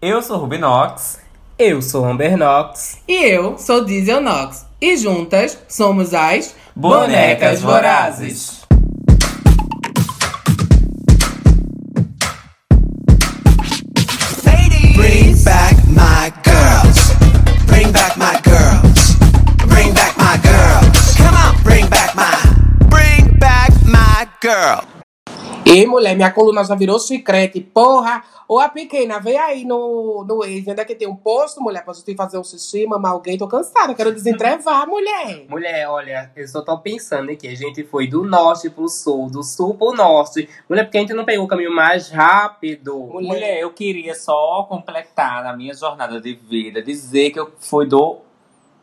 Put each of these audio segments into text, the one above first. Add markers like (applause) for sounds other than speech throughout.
Eu sou Rubinox. Eu sou Amber Knox. E eu sou Diesel Knox. E juntas somos as Bonecas Vorazes. Bring back my girls. Bring back my girls. Bring back my girls. Come on, bring back my. Bring back my girl. E mulher, minha coluna já virou chicrete, porra! Ou a pequena, vem aí no, no ex, onde é que tem um posto, mulher, pra gente fazer um xixi, mamar alguém, tô cansada, quero desentrevar, (laughs) mulher! Mulher, olha, eu só tô pensando aqui, a gente foi do norte pro sul, do sul pro norte. Mulher, porque a gente não pegou o caminho mais rápido. Mulher. Mulher, eu queria só completar na minha jornada de vida, dizer que eu fui do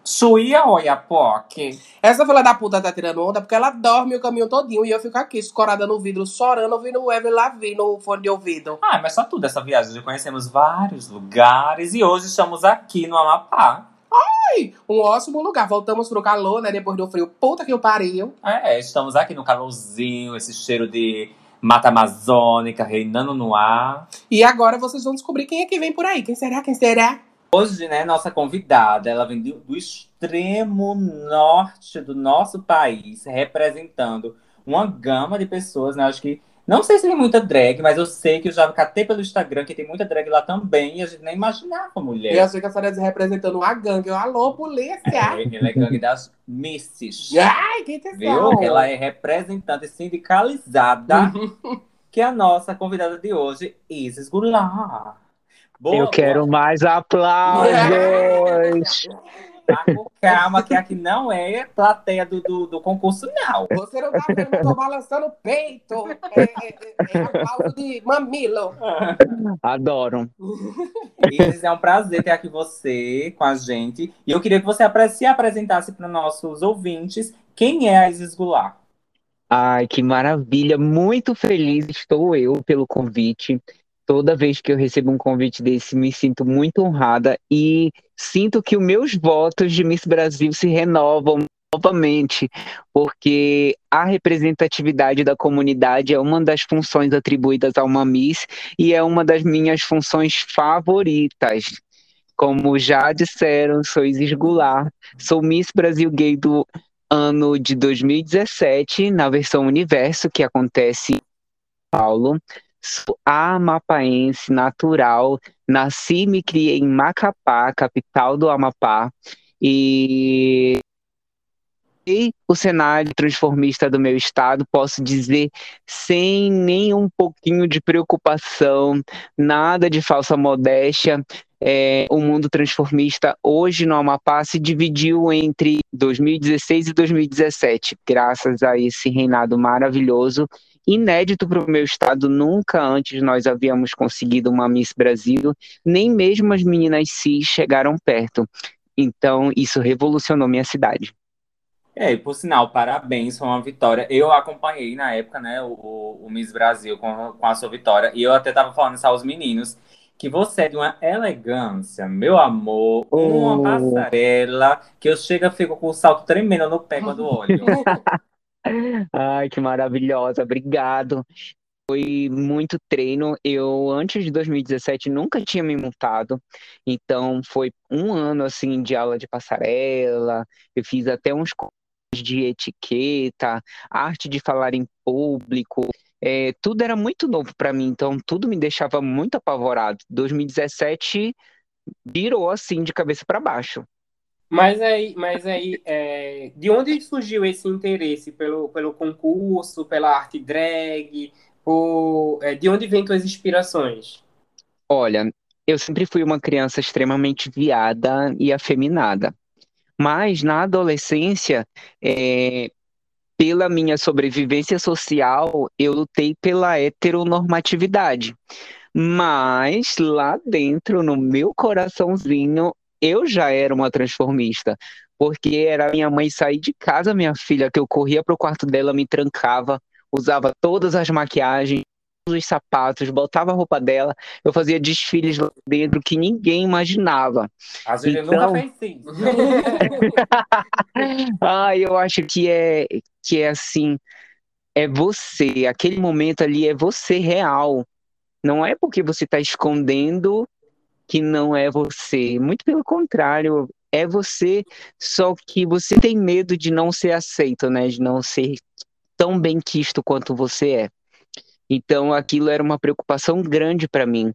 Chuí a Oiapoque. Essa filha da puta tá tirando onda porque ela dorme o caminho todinho e eu fico aqui, escorada no vidro, chorando, ouvindo o Evelyn Lavi no fone de ouvido. Ah, mas só tudo essa viagem. Já conhecemos vários lugares e hoje estamos aqui no Amapá. Ai, um ótimo lugar. Voltamos pro calor, né, depois do frio. Puta que o pariu. É, estamos aqui no calorzinho, esse cheiro de mata amazônica reinando no ar. E agora vocês vão descobrir quem é que vem por aí. Quem será? Quem será? Hoje, né, nossa convidada, ela vem do, do extremo norte do nosso país, representando uma gama de pessoas, né? Acho que. Não sei se tem muita drag, mas eu sei que eu já catei pelo Instagram que tem muita drag lá também, e a gente nem imaginava, mulher. E eu achei que a senhora representando uma gangue. Eu, alô, polícia! É, Ela é gangue das Misses. Ai, quem tem Viu? Ela é representante sindicalizada, que é a nossa convidada de hoje, Isis Goulart. Boa, Eu quero mais aplausos. Tá (laughs) com calma, que aqui não é plateia do, do, do concurso, não. Você não tá vendo, eu tô balançando o peito. É, é, é, é aplauso de mamilo. Adoro. Isis, é um prazer ter aqui você com a gente. E eu queria que você se apresentasse para nossos ouvintes quem é a Isis Goulart. Ai, que maravilha. Muito feliz estou eu pelo convite. Toda vez que eu recebo um convite desse, me sinto muito honrada e sinto que os meus votos de Miss Brasil se renovam novamente, porque a representatividade da comunidade é uma das funções atribuídas a uma Miss e é uma das minhas funções favoritas. Como já disseram, sou Isis Goulart, sou Miss Brasil Gay do ano de 2017, na versão Universo, que acontece em São Paulo. Sou amapaense natural, nasci e me criei em Macapá, capital do Amapá, e o cenário transformista do meu estado, posso dizer sem nem um pouquinho de preocupação, nada de falsa modéstia. É, o mundo transformista hoje no Amapá se dividiu entre 2016 e 2017, graças a esse reinado maravilhoso, inédito para o meu estado. Nunca antes nós havíamos conseguido uma Miss Brasil, nem mesmo as meninas cis chegaram perto. Então, isso revolucionou minha cidade. É, e por sinal, parabéns, foi uma vitória. Eu acompanhei na época, né, o, o Miss Brasil com, com a sua vitória, e eu até tava falando isso aos meninos, que você é de uma elegância, meu amor, uma Oh. passarela, que eu chego e fico com o salto tremendo no pé quando olho. (laughs) Ai, que maravilhosa, obrigado. Foi muito treino. Eu, antes de 2017, nunca tinha me montado. Então, foi um ano, assim, de aula de passarela. Eu fiz até uns cursos de etiqueta, arte de falar em público. É, tudo era muito novo para mim, então tudo me deixava muito apavorado. 2017 virou, assim, de cabeça para baixo. Mas aí, mas aí é, de onde surgiu esse interesse pelo, pelo concurso, pela arte drag? Por, é, de onde vêm tuas inspirações? Olha, eu sempre fui uma criança extremamente viada e afeminada. Mas na adolescência, é, pela minha sobrevivência social, eu lutei pela heteronormatividade. Mas lá dentro, no meu coraçãozinho, eu já era uma transformista. Porque era minha mãe sair de casa, minha filha, que eu corria pro quarto dela, me trancava, usava todas as maquiagens, todos os sapatos, botava a roupa dela, eu fazia desfiles lá dentro que ninguém imaginava. A gente Então- nunca fez isso. (laughs) Ah, eu acho que é que é assim, é você, aquele momento ali é você real. Não é porque você está escondendo que não é você. Muito pelo contrário, é você, só que você tem medo de não ser aceito, né? De não ser tão bem quisto quanto você é. Então, aquilo era uma preocupação grande para mim.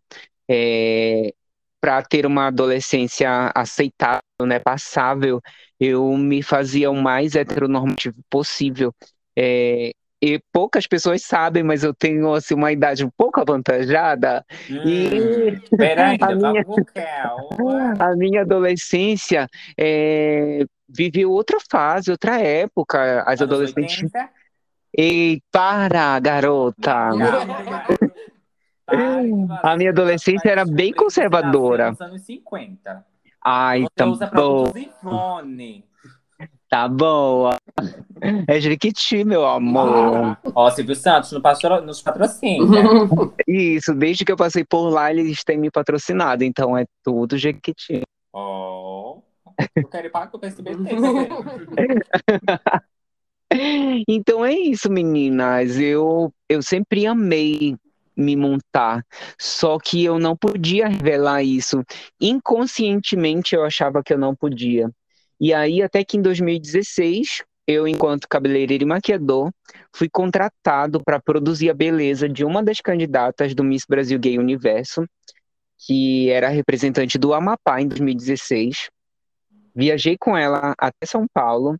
É, para ter uma adolescência aceitável, né, passável, eu me fazia o mais heteronormativo possível. É, e poucas pessoas sabem, mas eu tenho assim, uma idade um pouco avantajada. Hum, e peraí, (laughs) a minha, (laughs) a minha adolescência é, viveu outra fase, outra época. As Anos adolescentes. 80? Ei, para, garota! A minha adolescência era bem conservadora. Nos anos 50. Ai, Você tá usa Ivone. Tá boa. É Jequiti, meu amor. Ó, Silvio Santos nos patro- nos patrocina. (laughs) Isso, desde que eu passei por lá, eles têm me patrocinado, então é tudo Jequiti. Ó. Eu quero ir para o PSBT. Então é isso, meninas. Eu, eu sempre amei me montar, só que eu não podia revelar isso. Inconscientemente eu achava que eu não podia. E aí, até que em 2016, eu, enquanto cabeleireiro e maquiador, fui contratado para produzir a beleza de uma das candidatas do Miss Brasil Gay Universo, que era representante do Amapá em 2016. Viajei com ela até São Paulo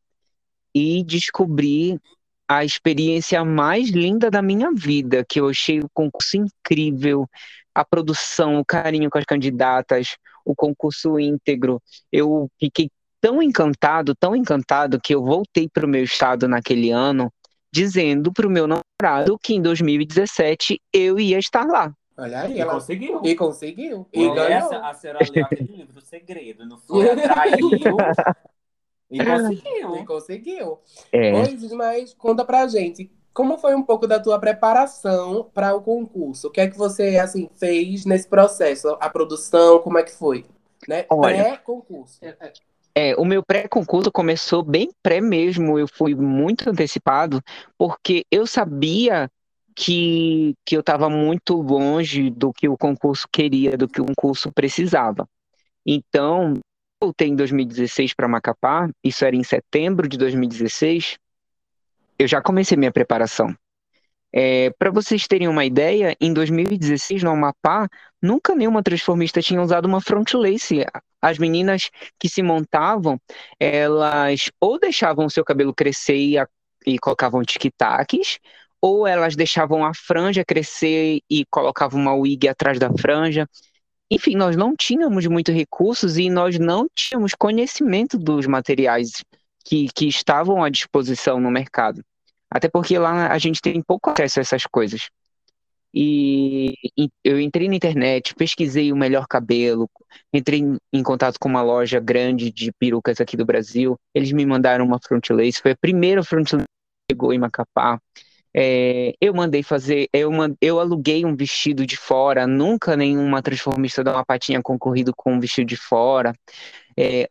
e descobri a experiência mais linda da minha vida, que eu achei o concurso incrível, a produção, o carinho com as candidatas, o concurso íntegro. Eu fiquei tão encantado, tão encantado, que eu voltei para o meu estado naquele ano, dizendo para o meu namorado que em 2017 eu ia estar lá. Olha aí, E ela conseguiu. e conseguiu. E ganhou. a senhora leu aquele (laughs) livro, O Segredo, não foi? (laughs) Atraiu. E conseguiu. E conseguiu. É, Pois, mas conta pra gente, como foi um pouco da tua preparação para o concurso? O que é que você assim fez nesse processo? A produção, como é que foi? Né? Olha. Pré-concurso. É, o meu pré-concurso começou bem pré mesmo, eu fui muito antecipado, porque eu sabia que, que eu estava muito longe do que o concurso queria, do que o concurso precisava. Então, eu voltei em 2016 para Macapá, isso era em setembro de 2016, eu já comecei minha preparação. É, para vocês terem uma ideia, em 2016, no Amapá, nunca nenhuma transformista tinha usado uma front lace. As meninas que se montavam, elas ou deixavam o seu cabelo crescer e, a- e colocavam tic-tacs, ou elas deixavam a franja crescer e colocavam uma wig atrás da franja. Enfim, nós não tínhamos muitos recursos e nós não tínhamos conhecimento dos materiais que, que estavam à disposição no mercado. Até porque lá a gente tem pouco acesso a essas coisas. E, eu entrei na internet, pesquisei o melhor cabelo, entrei em, contato com uma loja grande de perucas aqui do Brasil. Eles me mandaram uma front lace, foi a primeira front lace que chegou em Macapá. É, eu mandei fazer, eu, eu aluguei um vestido de fora, nunca nenhuma transformista da Amapá tinha concorrido com um vestido de fora. É,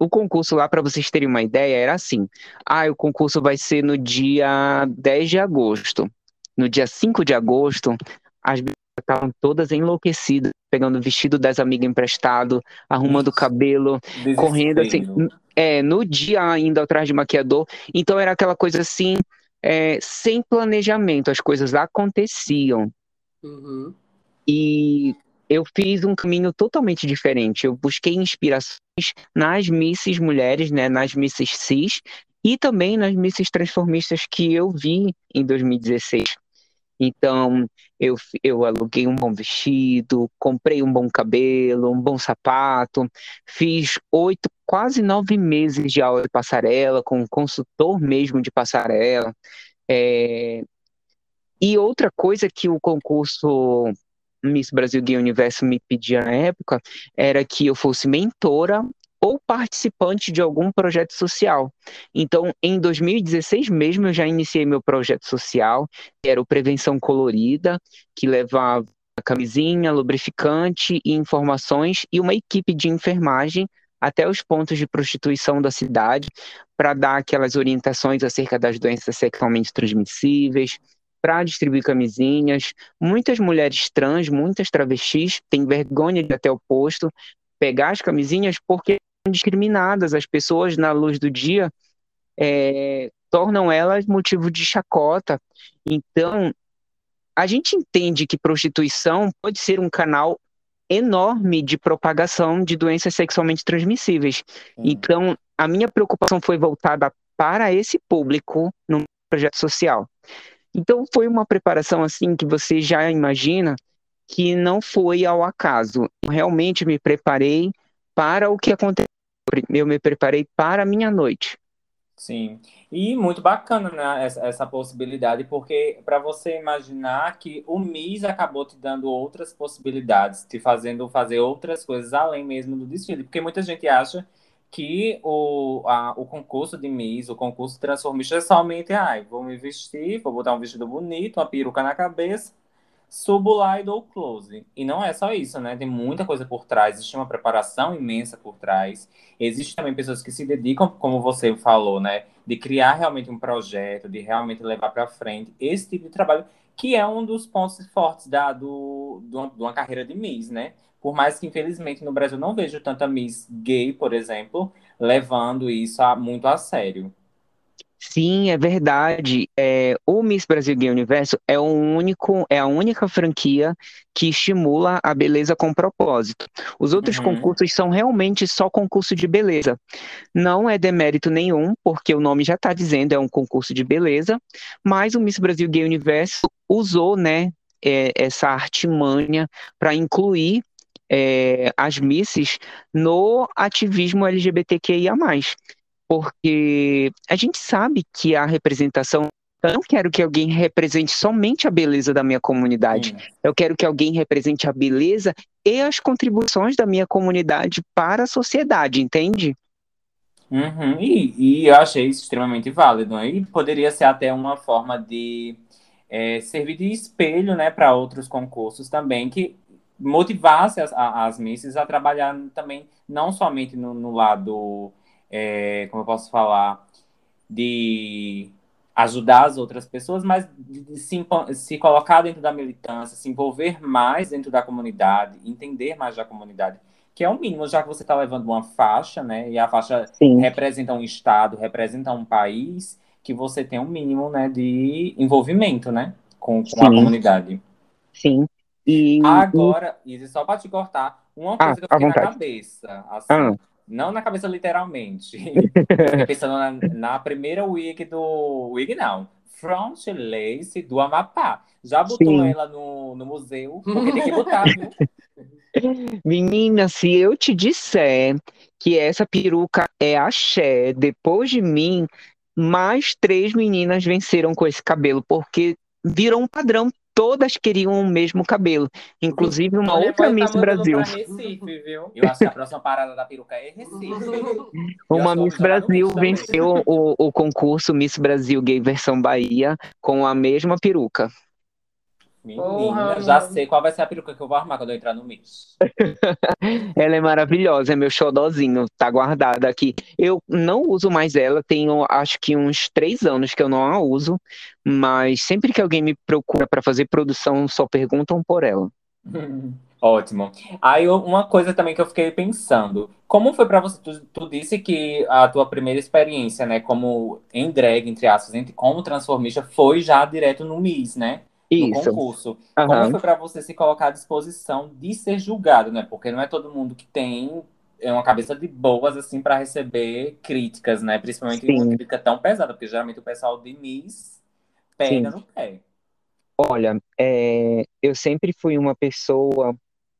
o concurso lá, para vocês terem uma ideia, era assim: ah, o concurso vai ser no dia 10 de agosto. No dia 5 de agosto, as estavam todas enlouquecidas, pegando o vestido das amigas emprestado, arrumando o cabelo, correndo assim. Desespero. É, no dia ainda atrás de maquiador. Então era aquela coisa assim, é, sem planejamento, as coisas aconteciam. Uhum. E eu fiz um caminho totalmente diferente. Eu busquei inspirações nas misses mulheres, né, nas misses cis, e também nas misses transformistas que eu vi em 2016. Então, eu, eu aluguei um bom vestido, comprei um bom cabelo, um bom sapato, fiz oito, quase nove meses de aula de passarela, com um consultor mesmo de passarela. É, E outra coisa que o concurso Miss Brasil Gay Universo me pedia na época era que eu fosse mentora ou participante de algum projeto social. Então, em 2016 mesmo, eu já iniciei meu projeto social, que era o Prevenção Colorida, que levava camisinha, lubrificante e informações e uma equipe de enfermagem até os pontos de prostituição da cidade para dar aquelas orientações acerca das doenças sexualmente transmissíveis, para distribuir camisinhas. Muitas mulheres trans, muitas travestis têm vergonha de até o posto pegar as camisinhas porque são discriminadas. As pessoas, na luz do dia, é, tornam elas motivo de chacota. Então, a gente entende que prostituição pode ser um canal enorme de propagação de doenças sexualmente transmissíveis. Então, a minha preocupação foi voltada para esse público no projeto social. Então, foi uma preparação assim que você já imagina que não foi ao acaso. Eu realmente me preparei para o que aconteceu. Eu me preparei para a minha noite. Sim, e muito bacana, né, essa, essa possibilidade, porque para você imaginar que o MIS acabou te dando outras possibilidades, te fazendo fazer outras coisas além mesmo do desfile, porque muita gente acha que o, a, o concurso de Miss, o concurso transformista é somente, ai, vou me vestir, vou botar um vestido bonito, uma peruca na cabeça, subo lá e dou close. E não é só isso, né? Tem muita coisa por trás, existe uma preparação imensa por trás. Existem também pessoas que se dedicam, como você falou, né? De criar realmente um projeto, de realmente levar para frente esse tipo de trabalho, que é um dos pontos fortes da, do, de uma carreira de Miss, né? Por mais que, infelizmente, no Brasil não vejo tanta Miss gay, por exemplo, levando isso a, muito a sério. Sim, é verdade. É, o Miss Brasil Gay Universo é o único, é a única franquia que estimula a beleza com propósito. Os outros Uhum. concursos são realmente só concurso de beleza. Não é demérito nenhum, porque o nome já está dizendo, é um concurso de beleza, mas o Miss Brasil Gay Universo usou, né, é, essa artimanha para incluir é, as misses no ativismo LGBTQIA+. Porque a gente sabe que a representação. Eu não quero que alguém represente somente a beleza da minha comunidade. Sim. Eu quero que alguém represente a beleza e as contribuições da minha comunidade para a sociedade, entende? Uhum. E, e eu achei isso extremamente válido, né? E poderia ser até uma forma de é, servir de espelho, né, para outros concursos também, que motivasse as, as misses a trabalhar também, não somente no, no lado, é, como eu posso falar, de ajudar as outras pessoas, mas de, de se, se colocar dentro da militância, se envolver mais dentro da comunidade, entender mais da comunidade, que é o mínimo, já que você está levando uma faixa, né? E a faixa Sim. representa um estado, representa um país, que você tem um mínimo, né, de envolvimento, né, com, com a comunidade. Sim. E, Agora, Isis, só para te cortar, uma Ah, coisa que eu fiquei na cabeça, assim, Ah. não na cabeça literalmente, eu (laughs) fiquei pensando na, na primeira wig do, wig não, front lace do Amapá. Já botou Sim. ela no, no museu, porque tem que botar, viu? (laughs) Menina, se eu te disser que essa peruca é axé, depois de mim, mais três meninas venceram com esse cabelo, porque virou um padrão. Todas queriam o mesmo cabelo, inclusive uma Mulher, outra Miss tá mandando Brasil. Recife, viu? Eu acho que a próxima parada da peruca é Recife. Uma Miss Brasil venceu o, o concurso Miss Brasil Gay versão Bahia com a mesma peruca. Menina, Porra, já mano. sei qual vai ser a peruca que eu vou arrumar quando eu entrar no Miss. (laughs) Ela é maravilhosa, é meu xodózinho, tá guardada aqui. Eu não uso mais ela, tenho acho que uns três anos que eu não a uso, mas sempre que alguém me procura para fazer produção, só perguntam por ela. (laughs) Ótimo. Aí uma coisa também que eu fiquei pensando, como foi pra você? Tu, tu disse que a tua primeira experiência, né, como em drag, entre aspas, entre, como transformista, foi já direto no Miss, né? No Isso. concurso. Como Aham. foi pra você se colocar à disposição de ser julgado, né? Porque não é todo mundo que tem é uma cabeça de boas assim pra receber críticas, né? Principalmente uma Sim. crítica tão pesada, porque geralmente o pessoal de Miss pega Sim. no pé. Olha, é, eu sempre fui uma pessoa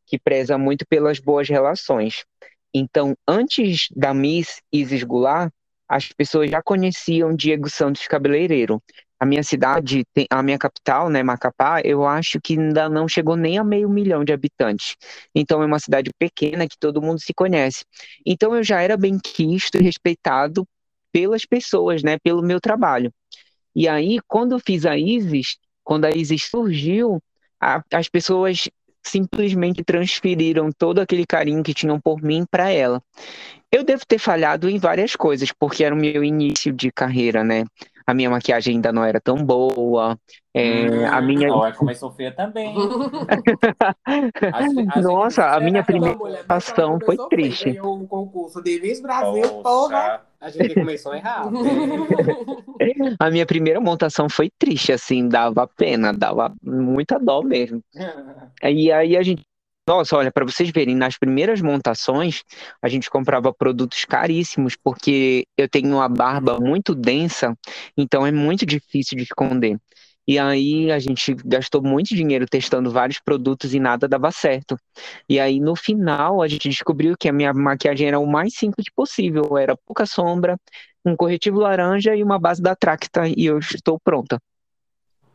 que preza muito pelas boas relações. Então, antes da Miss Isis Goulart, as pessoas já conheciam Diego Santos Cabeleireiro. A minha cidade, a minha capital, né, Macapá, eu acho que ainda não chegou nem a meio milhão de habitantes. Então, é uma cidade pequena que todo mundo se conhece. Então, eu já era bem quisto e respeitado pelas pessoas, né, pelo meu trabalho. E aí, quando eu fiz a Isis, quando a Isis surgiu, a- as pessoas simplesmente transferiram todo aquele carinho que tinham por mim para ela. Eu devo ter falhado em várias coisas, porque era o meu início de carreira, né? A minha maquiagem ainda não era tão boa. É, a Hum, minha. Olha, (laughs) começou feia também. A a Nossa, a minha primeira ação foi triste. O concurso de Miss Brasil, porra. Poxa, A gente começou errado. A minha primeira montação foi triste, assim, dava pena, dava muita dó mesmo. (laughs) E aí a gente. Nossa, olha, para vocês verem, nas primeiras montações, a gente comprava produtos caríssimos, porque eu tenho uma barba muito densa, então é muito difícil de esconder. E aí a gente gastou muito dinheiro testando vários produtos e nada dava certo. E aí no final a gente descobriu que a minha maquiagem era o mais simples possível, era pouca sombra, um corretivo laranja e uma base da Tracta, e eu estou pronta.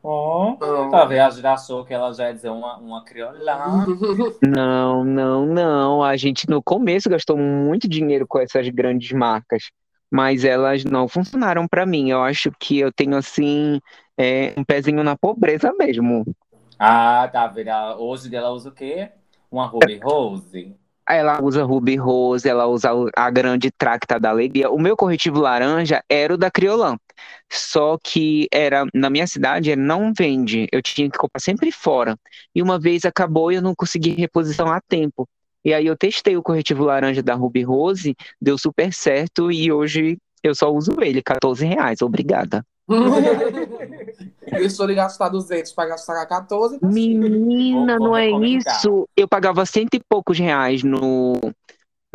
Ó, talvez a gente achou que ela já ia dizer uma, uma criolá. (laughs) Não, não, não. A gente no começo gastou muito dinheiro com essas grandes marcas, mas elas não funcionaram para mim. Eu acho que eu tenho assim é, um pezinho na pobreza mesmo. Ah, tá vendo? Hoje ela usa o quê? Uma Ruby Rose. Ela usa Ruby Rose, ela usa a grande Tracta da Alegria. O meu corretivo laranja era o da Criolan. Só que era na minha cidade ele não vende. Eu tinha que comprar sempre fora. E uma vez acabou e eu não consegui reposição a tempo. E aí eu testei o corretivo laranja da Ruby Rose, deu super certo e hoje eu só uso ele, 14 reais. Obrigada. Deixou ele gastar 200 pra gastar 14. tá Menina, Vou- vou não é isso. Eu pagava cento e poucos reais no,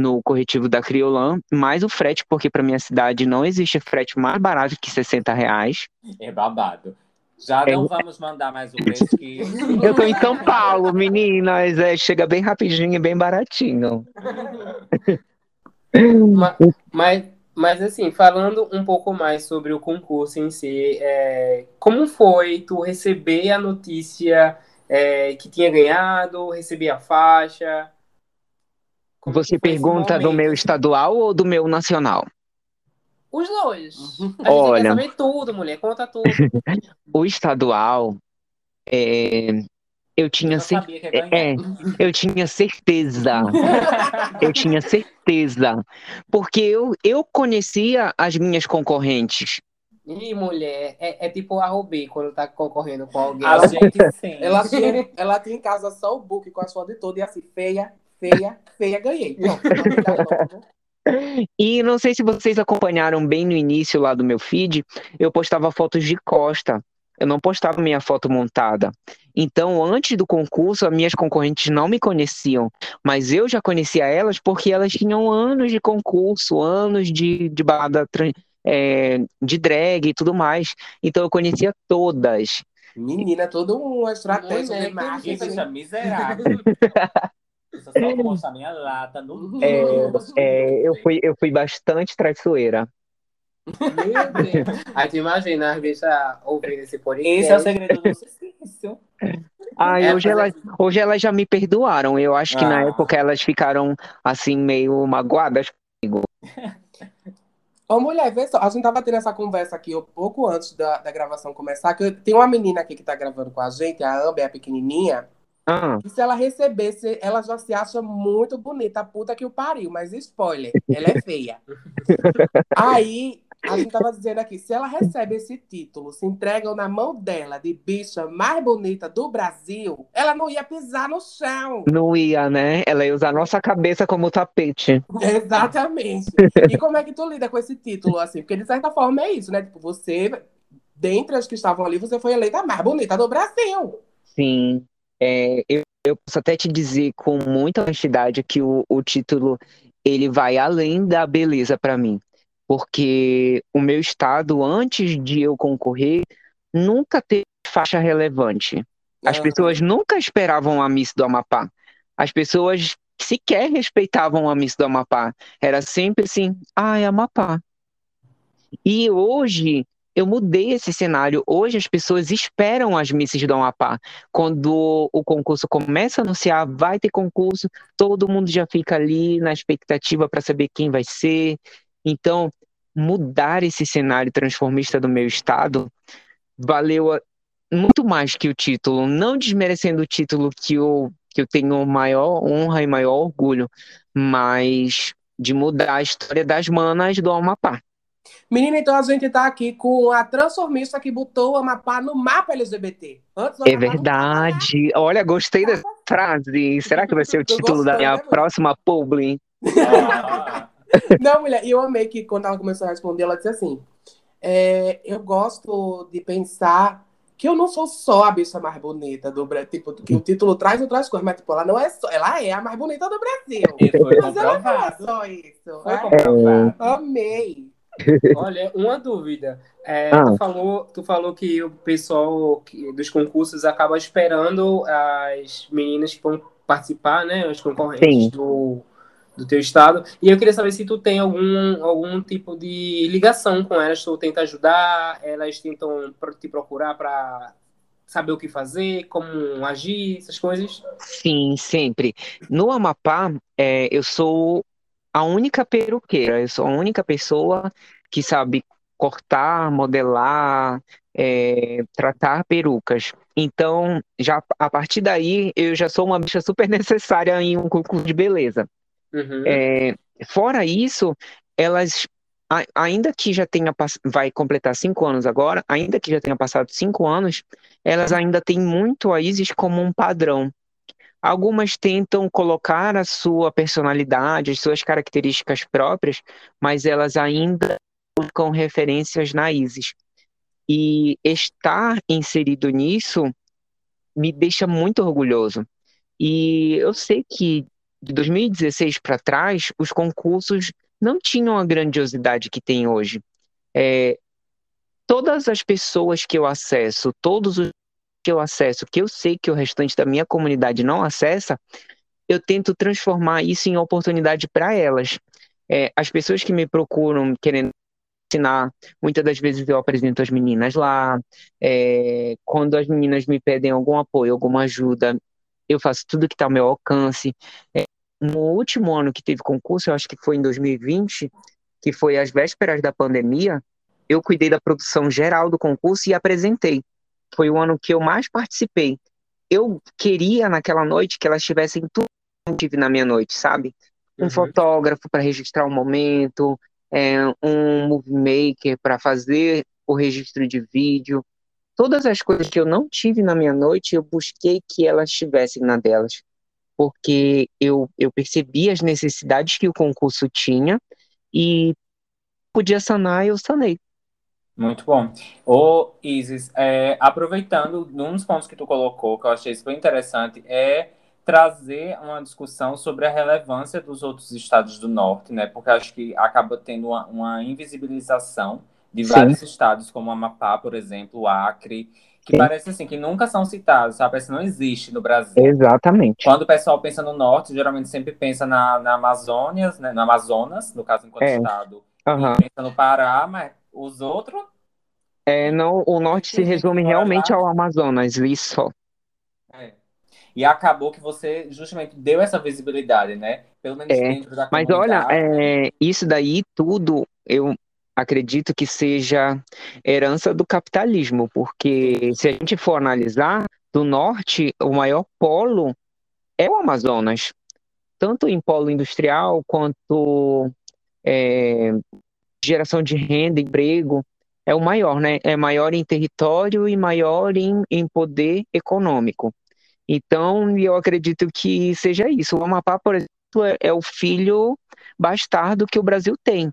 no corretivo da Criolan, mais o frete, porque para minha cidade não existe frete mais barato que 60 reais. É babado. Já É. não vamos mandar mais o preço que. Eu tô em São Paulo, meninas. É, chega bem rapidinho e bem baratinho. Ma- Mas, mas assim, falando um pouco mais sobre o concurso em si, é, como foi tu receber a notícia é, que tinha ganhado, receber a faixa? Como Você pergunta do meu estadual ou do meu nacional? Os dois. A gente Olha. quer saber tudo, mulher, conta tudo. (laughs) O estadual, é, eu tinha Eu cer- ganhar. é, eu tinha certeza. (laughs) Eu tinha certeza. Porque eu, eu conhecia as minhas concorrentes. Ih, mulher, é, é tipo a Robê quando tá concorrendo com alguém. A gente (laughs) sim. Ela tinha, ela tinha em casa só o book com as fotos de todo e assim, feia, feia, feia, ganhei. Pronto, logo. E não sei se vocês acompanharam bem no início lá do meu feed, eu postava fotos de costa. Eu não postava minha foto montada. Então, antes do concurso, as minhas concorrentes não me conheciam, mas eu já conhecia elas porque elas tinham anos de concurso, anos de, de balada é, de drag e tudo mais. Então, eu conhecia todas. Menina, toda uma estratégia Mulher, de marketing. É miserável. (laughs) Eu só mostrar minha lata no É. É, eu, fui, eu fui bastante traiçoeira. Meu Deus. (laughs) Aí tu imagina, às vezes, a ouvir esse podcast. Esse é o segredo do sucesso. Ai, É, hoje, mas elas, hoje elas já me perdoaram. Eu acho que na Ah. época elas ficaram assim, meio magoadas. Ô, mulher, vê só, a gente tava tendo essa conversa aqui um pouco antes da, da gravação começar, que eu- tem uma menina aqui que tá gravando com a gente, a Amber, a pequenininha, Ah, se ela recebesse, ela já se acha muito bonita, puta que o pariu, mas spoiler, ela é feia. (laughs) Aí, a gente tava dizendo aqui, se ela recebe esse título, se entregam na mão dela de bicha mais bonita do Brasil, ela não ia pisar no chão. não ia, né? Ela ia usar a nossa cabeça como tapete. (laughs) Exatamente. E como é que tu lida com esse título, assim? Porque de certa forma é isso, né? Tipo, você, dentre as que estavam ali, você foi eleita a mais bonita do Brasil. Sim. É, eu, eu posso até te dizer com muita honestidade que o, o título ele vai além da beleza para mim. Porque o meu estado, antes de eu concorrer, nunca teve faixa relevante. As Ah. pessoas nunca esperavam a Miss do Amapá. As pessoas sequer respeitavam a Miss do Amapá. Era sempre assim, ai, Amapá. E hoje eu mudei esse cenário. Hoje as pessoas esperam as Misses do Amapá. Quando o concurso começa a anunciar, vai ter concurso, todo mundo já fica ali na expectativa para saber quem vai ser. Então, mudar esse cenário transformista do meu estado valeu muito mais que o título, não desmerecendo o título que eu, que eu tenho maior honra e maior orgulho, mas de mudar a história das manas do Amapá. Menina, então a gente tá aqui com a transformista que botou o Amapá no mapa LGBT. Antes é verdade. Olha, gostei dessa frase. Será que vai ser o (laughs) título da minha né, próxima publi? (laughs) Não, mulher, e eu amei que quando ela começou a responder, ela disse assim: é, Eu gosto de pensar que eu não sou só a bicha mais bonita do Brasil. Tipo, que o título traz outras coisas, mas tipo, ela não é só, ela é a mais bonita do Brasil. mas ela não é só isso. Foi é. Amei. Olha, uma dúvida. É, ah. tu, falou, tu falou que o pessoal dos concursos acaba esperando as meninas que vão participar, né? Os concorrentes do, do teu estado. E eu queria saber se tu tem algum, algum tipo de ligação com elas, tu tenta ajudar, elas tentam te procurar para saber o que fazer, como agir, essas coisas? Sim, sempre. No Amapá, é, eu sou a única peruqueira, eu sou a única pessoa que sabe cortar, modelar, é, tratar perucas. Então, já a partir daí, eu já sou uma bicha (laughs) super necessária em um concurso de beleza. Uhum. É, fora isso, elas, ainda que já tenha vai completar cinco anos agora, ainda que já tenha passado cinco anos, elas ainda têm muito a Isis como um padrão. Algumas tentam colocar a sua personalidade, as suas características próprias, mas elas ainda buscam referências na ISIS. E estar inserido nisso me deixa muito orgulhoso. E eu sei que de 2016 para trás, os concursos não tinham a grandiosidade que tem hoje. É, todas as pessoas que eu acesso, todos os que eu acesso, que eu sei que o restante da minha comunidade não acessa, eu tento transformar isso em oportunidade para elas. É, as pessoas que me procuram querendo ensinar, muitas das vezes eu apresento as meninas lá. É, quando as meninas me pedem algum apoio, alguma ajuda, eu faço tudo que está ao meu alcance. É, no último ano que teve concurso, eu acho que foi em 2020, que foi às vésperas da pandemia, eu cuidei da produção geral do concurso e apresentei foi o ano que eu mais participei. Eu queria naquela noite que elas tivessem tudo que eu tive na minha noite, sabe? Um uhum. fotógrafo para registrar o momento, é, um movie maker para fazer o registro de vídeo. Todas as coisas que eu não tive na minha noite, eu busquei que elas tivessem na delas. Porque eu, eu percebi as necessidades que o concurso tinha e podia sanar, eu sanei. Muito bom. Ô, Isis, é, aproveitando, um dos pontos que tu colocou, que eu achei super interessante, é trazer uma discussão sobre a relevância dos outros estados do norte, né? Porque acho que acaba tendo uma, uma invisibilização de Sim. vários estados, como Amapá, por exemplo, o Acre, que Sim. parece assim, que nunca são citados, sabe? Que não existe no Brasil. Exatamente. Quando o pessoal pensa no norte, geralmente sempre pensa na, na Amazônia, né? no Amazonas, no caso, enquanto é. estado, uhum. pensa no Pará, mas os outros. É, não, o norte se resume realmente ao Amazonas, isso só. É. E acabou que você justamente deu essa visibilidade, né? Pelo menos é, dentro da Mas olha, é, isso daí tudo eu acredito que seja herança do capitalismo, porque se a gente for analisar, do norte, o maior polo é o Amazonas, tanto em polo industrial quanto é, geração de renda, emprego, é o maior, né? É maior em território e maior em, em poder econômico. Então, eu acredito que seja isso. O Amapá, por exemplo, é, é o filho bastardo que o Brasil tem.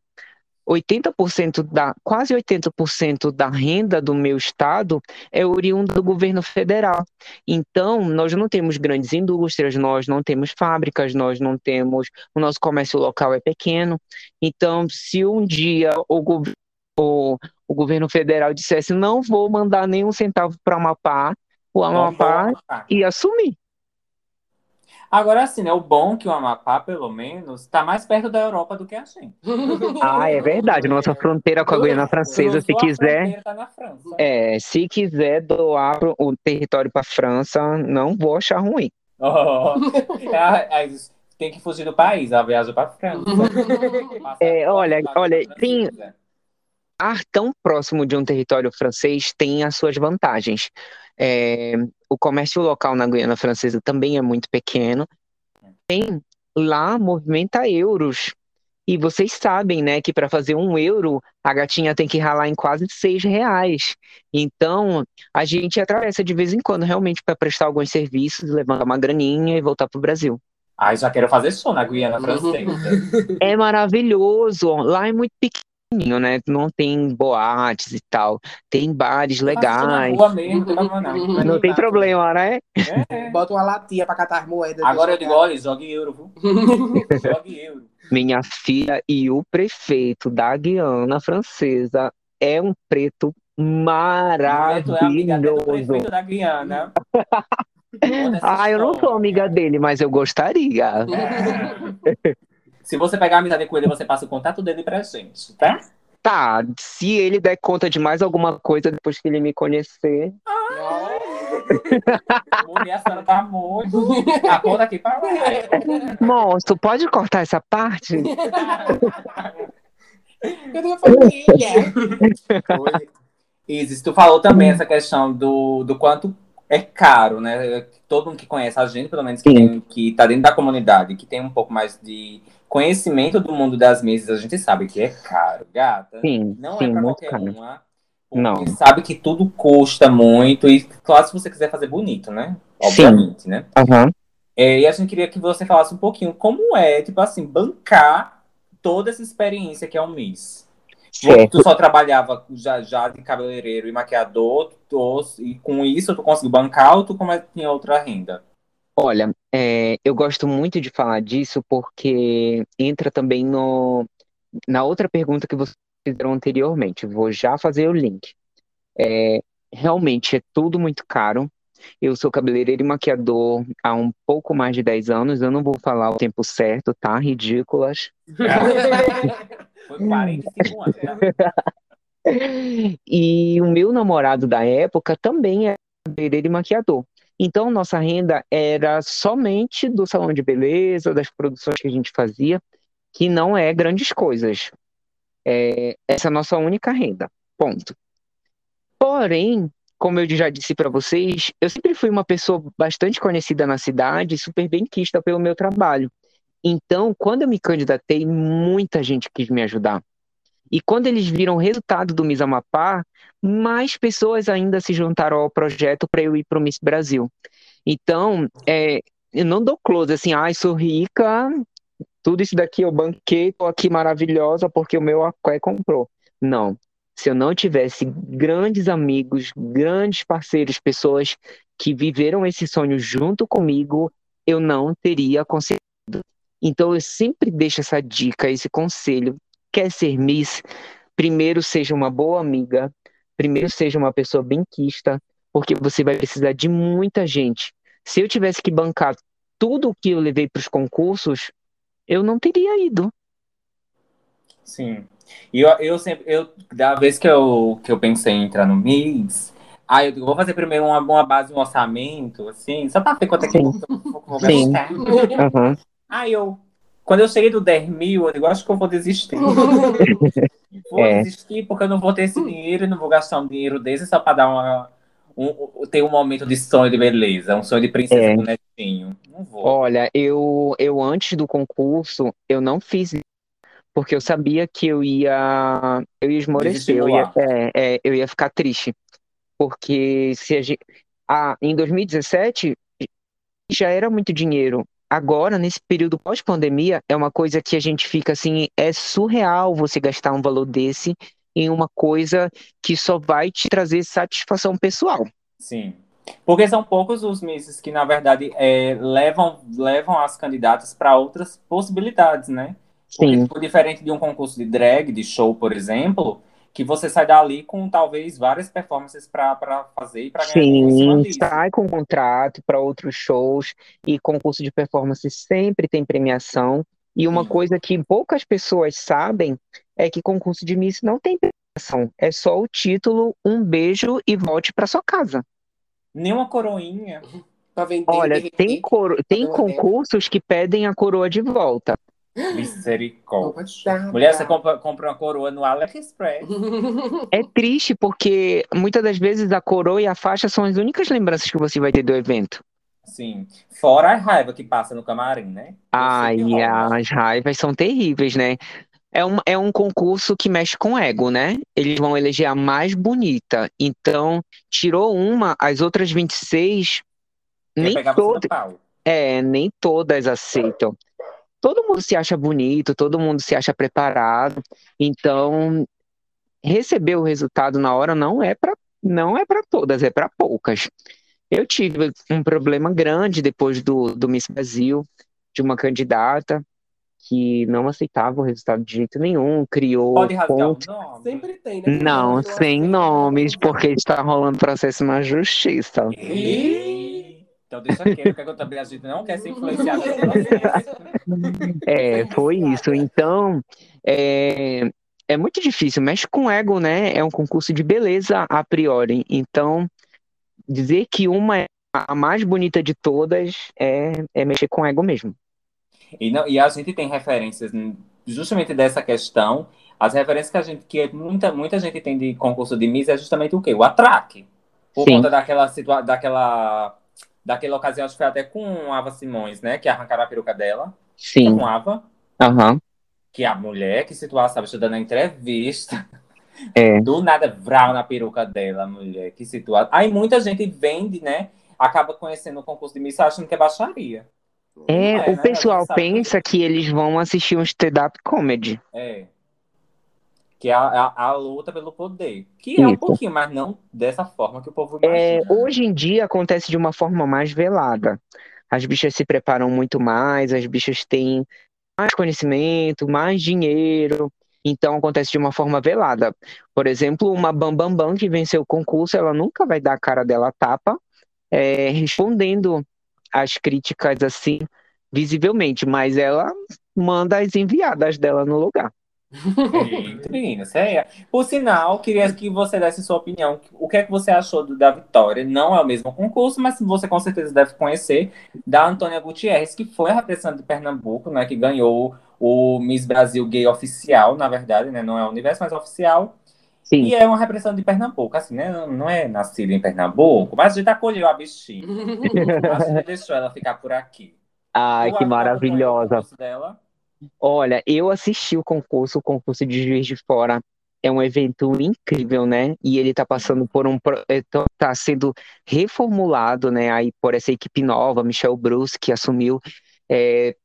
80% da, quase 80% da renda do meu estado é oriunda do governo federal. Então, nós não temos grandes indústrias, nós não temos fábricas, nós não temos, o nosso comércio local é pequeno. Então, se um dia o, o, o governo federal dissesse não vou mandar nenhum centavo para Amapá, o Amapá ia assumir. Agora, assim, né? O bom é que o Amapá, pelo menos, está mais perto da Europa do que a gente. (laughs) Ah, é verdade. Nossa fronteira com a Guiana Francesa, se quiser. Tá é, se quiser doar o território para a França, não vou achar ruim. Oh, é, tem que fugir do país, a viagem para a França. (laughs) É, olha, olha, tem. Ar tão próximo de um território francês tem as suas vantagens. É, o comércio local na Guiana Francesa também é muito pequeno. Tem lá movimenta euros. E vocês sabem, né, que para fazer um euro, a gatinha tem que ralar em quase seis reais. Então, a gente atravessa de vez em quando realmente para prestar alguns serviços, levantar uma graninha e voltar pro Brasil. Ai, já quero fazer show na Guiana Francesa. (laughs) É maravilhoso. Lá é muito pequenininho, né? Não tem boates e tal. Tem bares Na legais. rua mesmo, não tem problema não. Não tem problema, né? É. Bota uma latinha pra catar as moedas. Agora eu digo, olha, jogue euro, viu? (laughs) jogue euro. Minha filha e o prefeito da Guiana Francesa é um preto é maravilhoso. prefeito da Guiana. (laughs) Ah, eu não sou amiga dele, mas eu gostaria. É. (laughs) Se você pegar a amizade com ele, você passa o contato dele pra gente, tá? Tá, se ele der conta de mais alguma coisa depois que ele me conhecer. Mulher, a senhora tá muito. (laughs) Aponta aqui pra lá. Moço, pode cortar essa parte? Eu tenho família. Isis, tu falou também essa questão do, do quanto é caro, né? Todo mundo que conhece a gente, pelo menos que, tem, que tá dentro da comunidade, que tem um pouco mais de conhecimento do mundo das mesas, a gente sabe que é caro, gata. Sim, Não sim, é pra muito qualquer caro. uma. Não. sabe que tudo custa muito. E claro, se você quiser fazer bonito, né? Sim. Obviamente, né? Aham. É, e a gente queria que você falasse um pouquinho como é, tipo assim, bancar toda essa experiência que é o Miss. Certo. Tu só trabalhava já, já de cabeleireiro e maquiador, tu- e com isso tu conseguiu bancar ou tu como é, tinha outra renda? Olha, é, eu gosto muito de falar disso porque entra também no, na outra pergunta que vocês fizeram anteriormente. Vou já fazer o link. É, realmente é tudo muito caro. Eu sou cabeleireiro e maquiador há um pouco mais de 10 anos. Eu não vou falar o tempo certo, tá? Ridículas. (laughs) Foi 45 anos, tá? (laughs) E o meu namorado da época também era cabeleireiro e maquiador. Então, nossa renda era somente do salão de beleza, das produções que a gente fazia, que não é grandes coisas. É, essa é a nossa única renda. Ponto. Porém, como eu já disse para vocês, eu sempre fui uma pessoa bastante conhecida na cidade, super benquista pelo meu trabalho. Então, quando eu me candidatei, muita gente quis me ajudar. E quando eles viram o resultado do Miss Amapá, mais pessoas ainda se juntaram ao projeto para eu ir para o Miss Brasil. Então, é, eu não dou close assim, ai, sou rica, tudo isso daqui eu banquei, tô aqui maravilhosa porque o meu Aqué comprou. Não. Se eu não tivesse grandes amigos, grandes parceiros, pessoas que viveram esse sonho junto comigo, eu não teria conseguido. Então, eu sempre deixo essa dica, esse conselho quer ser Miss, primeiro seja uma boa amiga, primeiro seja uma pessoa benquista, porque você vai precisar de muita gente. Se eu tivesse que bancar tudo o que eu levei para os concursos, eu não teria ido. Sim. E eu, eu sempre, eu, da vez que eu, que eu pensei em entrar no Miss, aí eu digo, vou fazer primeiro uma, uma base, um orçamento, assim, só pra ver quanto é que eu vou, gastar. (laughs) Aí eu, quando eu cheguei do 10 mil, eu digo, acho que eu vou desistir. (laughs) Vou É. desistir porque eu não vou ter esse dinheiro e não vou gastar um dinheiro desse só pra dar uma. Um, ter um momento de sonho de beleza, um sonho de princesa É. com netinho. Não vou. Olha, eu, eu antes do concurso, eu não fiz porque eu sabia que eu ia, eu ia esmorecer, eu ia, é, é, eu ia ficar triste. Porque se a gente, ah, em 2017 já era muito dinheiro. Agora, nesse período pós-pandemia, é uma coisa que a gente fica assim, é surreal você gastar um valor desse em uma coisa que só vai te trazer satisfação pessoal. Sim. Porque são poucos os misses que, na verdade, é, levam, levam as candidatas para outras possibilidades, né? Porque, Sim. tipo, diferente de um concurso de drag, de show, por exemplo, que você sai dali com talvez várias performances para fazer e para ganhar Sim, sai com contrato para outros shows e concurso de performance sempre tem premiação. E uma Sim. coisa que poucas pessoas sabem é que concurso de Miss não tem premiação, é só o título, um beijo e volte para sua casa. Nenhuma coroinha. Pra vender, Olha, tem coro... tem concursos que pedem a coroa de volta. Misericórdia. Tá, Mulher, tá. você compra, compra uma coroa no AliExpress. É triste porque muitas das vezes a coroa e a faixa são as únicas lembranças que você vai ter do evento. Sim. Fora a raiva que passa no camarim, né? Ai, as raivas são terríveis, né? É um, é um concurso que mexe com ego, né? Eles vão eleger a mais bonita. Então, tirou uma, as outras 26, Quer nem todas, é, nem todas aceitam. Todo mundo se acha bonito, todo mundo se acha preparado. Então, receber o resultado na hora não é para não é para todas, é para poucas. Eu tive um problema grande depois do, do Miss Brasil, de uma candidata que não aceitava o resultado de jeito nenhum, criou Pode rasgar o ponto. nome? Sempre tem, né? Não, sem nomes, porque está rolando processo na justiça. Ih, Então deixa quieto, que a contabilidade não quer ser influenciada. (laughs) É, foi isso. Então, é, é muito difícil, mexe com o ego, né? É um concurso de beleza a priori. Então, dizer que uma é a mais bonita de todas é, é mexer com o ego mesmo. E, não, e a gente tem referências justamente dessa questão. As referências que a gente, que muita, muita gente tem de concurso de Miss é justamente o quê? O atraque. Por Sim. conta daquela, situa daquela, daquela ocasião, acho que foi até com Ava Simões, né? Que arrancaram a peruca dela. Sim, Com Ava. aham, Que a mulher que situasse, estava estudando a entrevista. é. (laughs) Do nada, vral na peruca dela, mulher. Que situação. Aí muita gente vende, né? Acaba conhecendo o concurso de Miss achando que é baixaria. É, é, o né? pessoal pensa que eles vão assistir um stand-up comedy. É. Que é a, a, a luta pelo poder. Que é um Isso. pouquinho, mas não dessa forma que o povo É, imagina. hoje em dia acontece de uma forma mais velada. As bichas se preparam muito mais, as bichas têm mais conhecimento, mais dinheiro, então acontece de uma forma velada. Por exemplo, uma Bambambam Bam Bam que venceu o concurso, ela nunca vai dar a cara dela a tapa, é, respondendo às críticas assim, visivelmente, mas ela manda as enviadas dela no lugar. Eita, menina, sério. Por sinal, queria que você desse sua opinião. O que é que você achou do- da vitória? Não é o mesmo concurso, mas você com certeza deve conhecer, da Antônia Gutierrez, que foi a representante de Pernambuco, né? Que ganhou o Miss Brasil Gay oficial, na verdade, né? Não é o universo, mas oficial. Sim, E é uma representante de Pernambuco, assim, né? Não- é nascida em Pernambuco, mas a gente acolheu a bichinha. (laughs) A gente deixou ela ficar por aqui. ai, que maravilhosa. dela? Olha, eu assisti o concurso, o concurso de Juiz de Fora é um evento incrível, né? E ele tá passando por um, pro- é, tá tá sendo reformulado, né? Aí por essa equipe nova, Michel Bruce, que assumiu, é,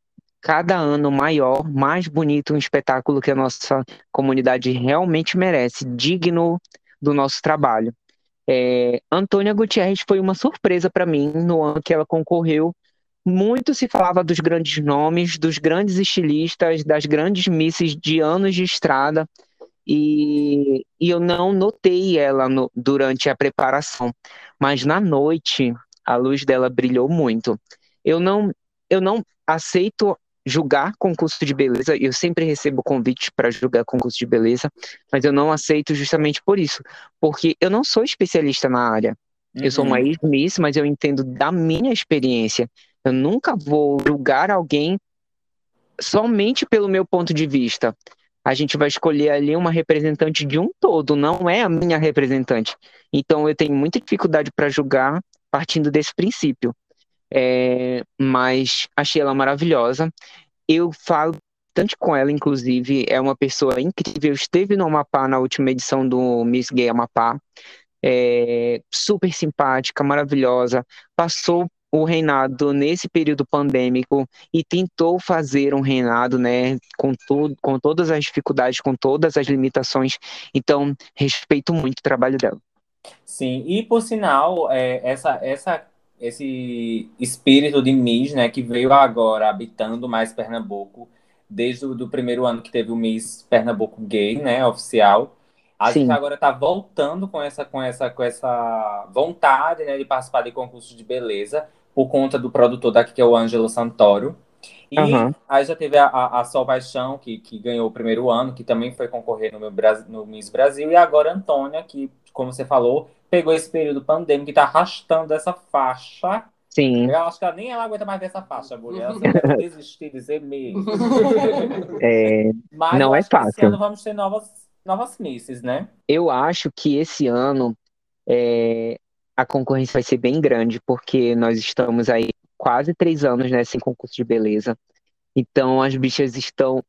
cada ano maior, mais bonito, um espetáculo que a nossa comunidade realmente merece, digno do nosso trabalho. É, Antônia Gutierrez foi uma surpresa para mim no ano que ela concorreu. Muito se falava dos grandes nomes, dos grandes estilistas, das grandes misses de anos de estrada, e, e eu não notei ela no- durante a preparação, mas na noite a luz dela brilhou muito. Eu não, eu não aceito julgar concurso de beleza, eu sempre recebo convites para julgar concurso de beleza, mas eu não aceito justamente por isso, porque eu não sou especialista na área. Eu sou uma Uhum. ex-miss, mas eu entendo da minha experiência. Eu nunca vou julgar alguém somente pelo meu ponto de vista. A gente vai escolher ali uma representante de um todo, não é a minha representante. Então eu tenho muita dificuldade para julgar partindo desse princípio. É, mas achei ela maravilhosa. Eu falo bastante com ela, inclusive, é uma pessoa incrível. Esteve no Amapá na última edição do Miss Gay Amapá. É, super simpática, maravilhosa. Passou o reinado nesse período pandêmico e tentou fazer um reinado, né, com tudo, com todas as dificuldades, com todas as limitações. Então, respeito muito o trabalho dela. Sim, e por sinal, é, essa, essa, esse espírito de Miss, né, que veio agora habitando mais Pernambuco, desde o do primeiro ano que teve o Miss Pernambuco Gay, né, oficial, a Sim. gente agora está voltando com essa, com essa, com essa vontade, né, de participar de concursos de beleza, por conta do produtor daqui, que é o Ângelo Santoro. E Aham. aí já teve a, a, a Sol Paixão, que, que ganhou o primeiro ano, que também foi concorrer no, meu, no Miss Brasil, e agora a Antônia, que, como você falou, pegou esse período pandêmico e tá arrastando essa faixa. Sim, Eu acho que ela, nem ela aguenta mais ver essa faixa, mulher. Ela (laughs) só desistir, dizer mesmo. é, Mas Não é que esse fácil. ano vamos ter novas, novas misses, né? eu acho que esse ano é, a concorrência vai ser bem grande, porque nós estamos aí quase três anos, né, sem concurso de beleza. Então as bichas estão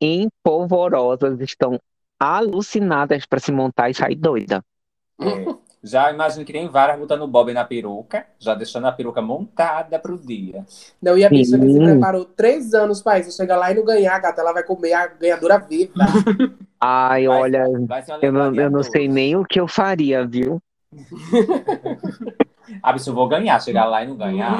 empolvorosas, estão alucinadas para se montar e sair doida. É. Já imagino que tem várias botando bob na peruca, já deixando a peruca montada pro dia. Não, e a bicha que se preparou três anos pra isso, chega lá e não ganhar, gata, ela vai comer a ganhadora viva. (laughs) Ai, Vai- olha, vai eu não, eu não sei nem o que eu faria, viu? (laughs) Ah, bicho, eu vou ganhar, chegar lá e não ganhar.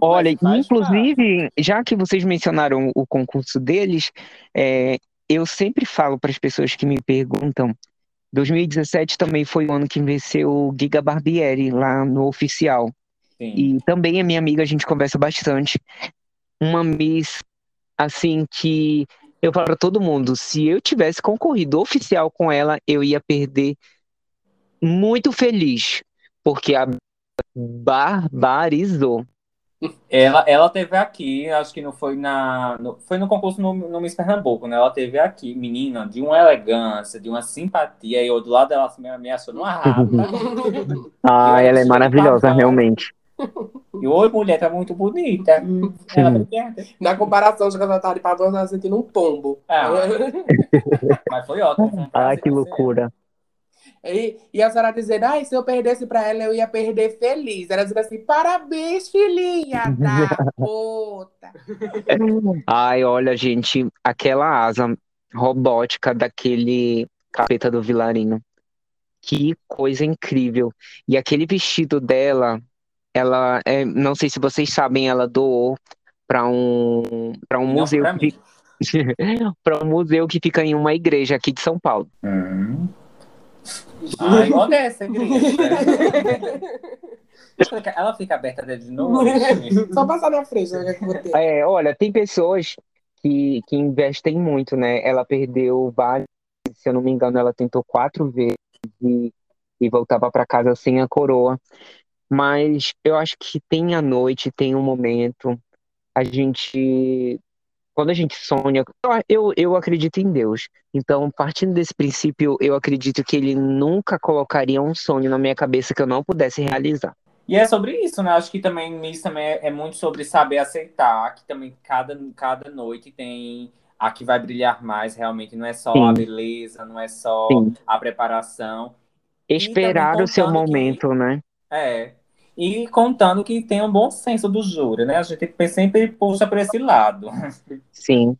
Olha, inclusive, já que vocês mencionaram o concurso deles, é, eu sempre falo para as pessoas que me perguntam, 2017 também foi o ano que venceu o Giga Barbieri lá no oficial. Sim. E também é minha amiga, a gente conversa bastante. Uma Miss, assim, que eu falo para todo mundo, se eu tivesse concorrido oficial com ela, eu ia perder muito feliz, porque a barbarizou. Ela, ela teve aqui, acho que não foi na. no- foi no concurso no, no Miss Pernambuco, né? Ela teve aqui, menina, de uma elegância, de uma simpatia, e eu do lado dela assim, me ameaçou numa rata. (laughs) Ah, Eu ela é maravilhosa, pavão. realmente. E oi, mulher, tá muito bonita. Ela me perde. Na comparação de ela tava de pavão, ela tava sentindo um tombo. Ah. (laughs) Mas foi ótimo. um Ai, prazer que loucura. E, e a senhora dizendo, ai, se eu perdesse pra ela, eu ia perder feliz. Ela dizendo assim, parabéns, filhinha da (laughs) puta. Ai, olha, gente, aquela asa robótica daquele capeta do Vilarino. Que coisa incrível. E aquele vestido dela, ela, é, não sei se vocês sabem, ela doou para um, para um Não museu para (laughs) um museu que fica em uma igreja aqui de São Paulo. Hum. (laughs) Ai, onde é essa igreja? Ela fica aberta desde noite. (laughs) Só passar na frente, né, que eu vou ter. É, olha, tem pessoas que, que investem muito, né? Ela perdeu vários, se eu não me engano, ela tentou quatro vezes e, e voltava para casa sem a coroa. Mas eu acho que tem a noite, tem um momento. A gente, quando a gente sonha, eu, eu acredito em Deus. Então, partindo desse princípio, eu acredito que ele nunca colocaria um sonho na minha cabeça que eu não pudesse realizar. E é sobre isso, né? Acho que também Miss também é, é muito sobre saber aceitar, que também cada, cada noite tem a que vai brilhar mais, realmente não é só Sim. a beleza, não é só Sim. a preparação. Esperar o seu contando que- momento, né? É. E contando que tem um bom senso do júri, né? A gente sempre puxa para esse lado. Sim.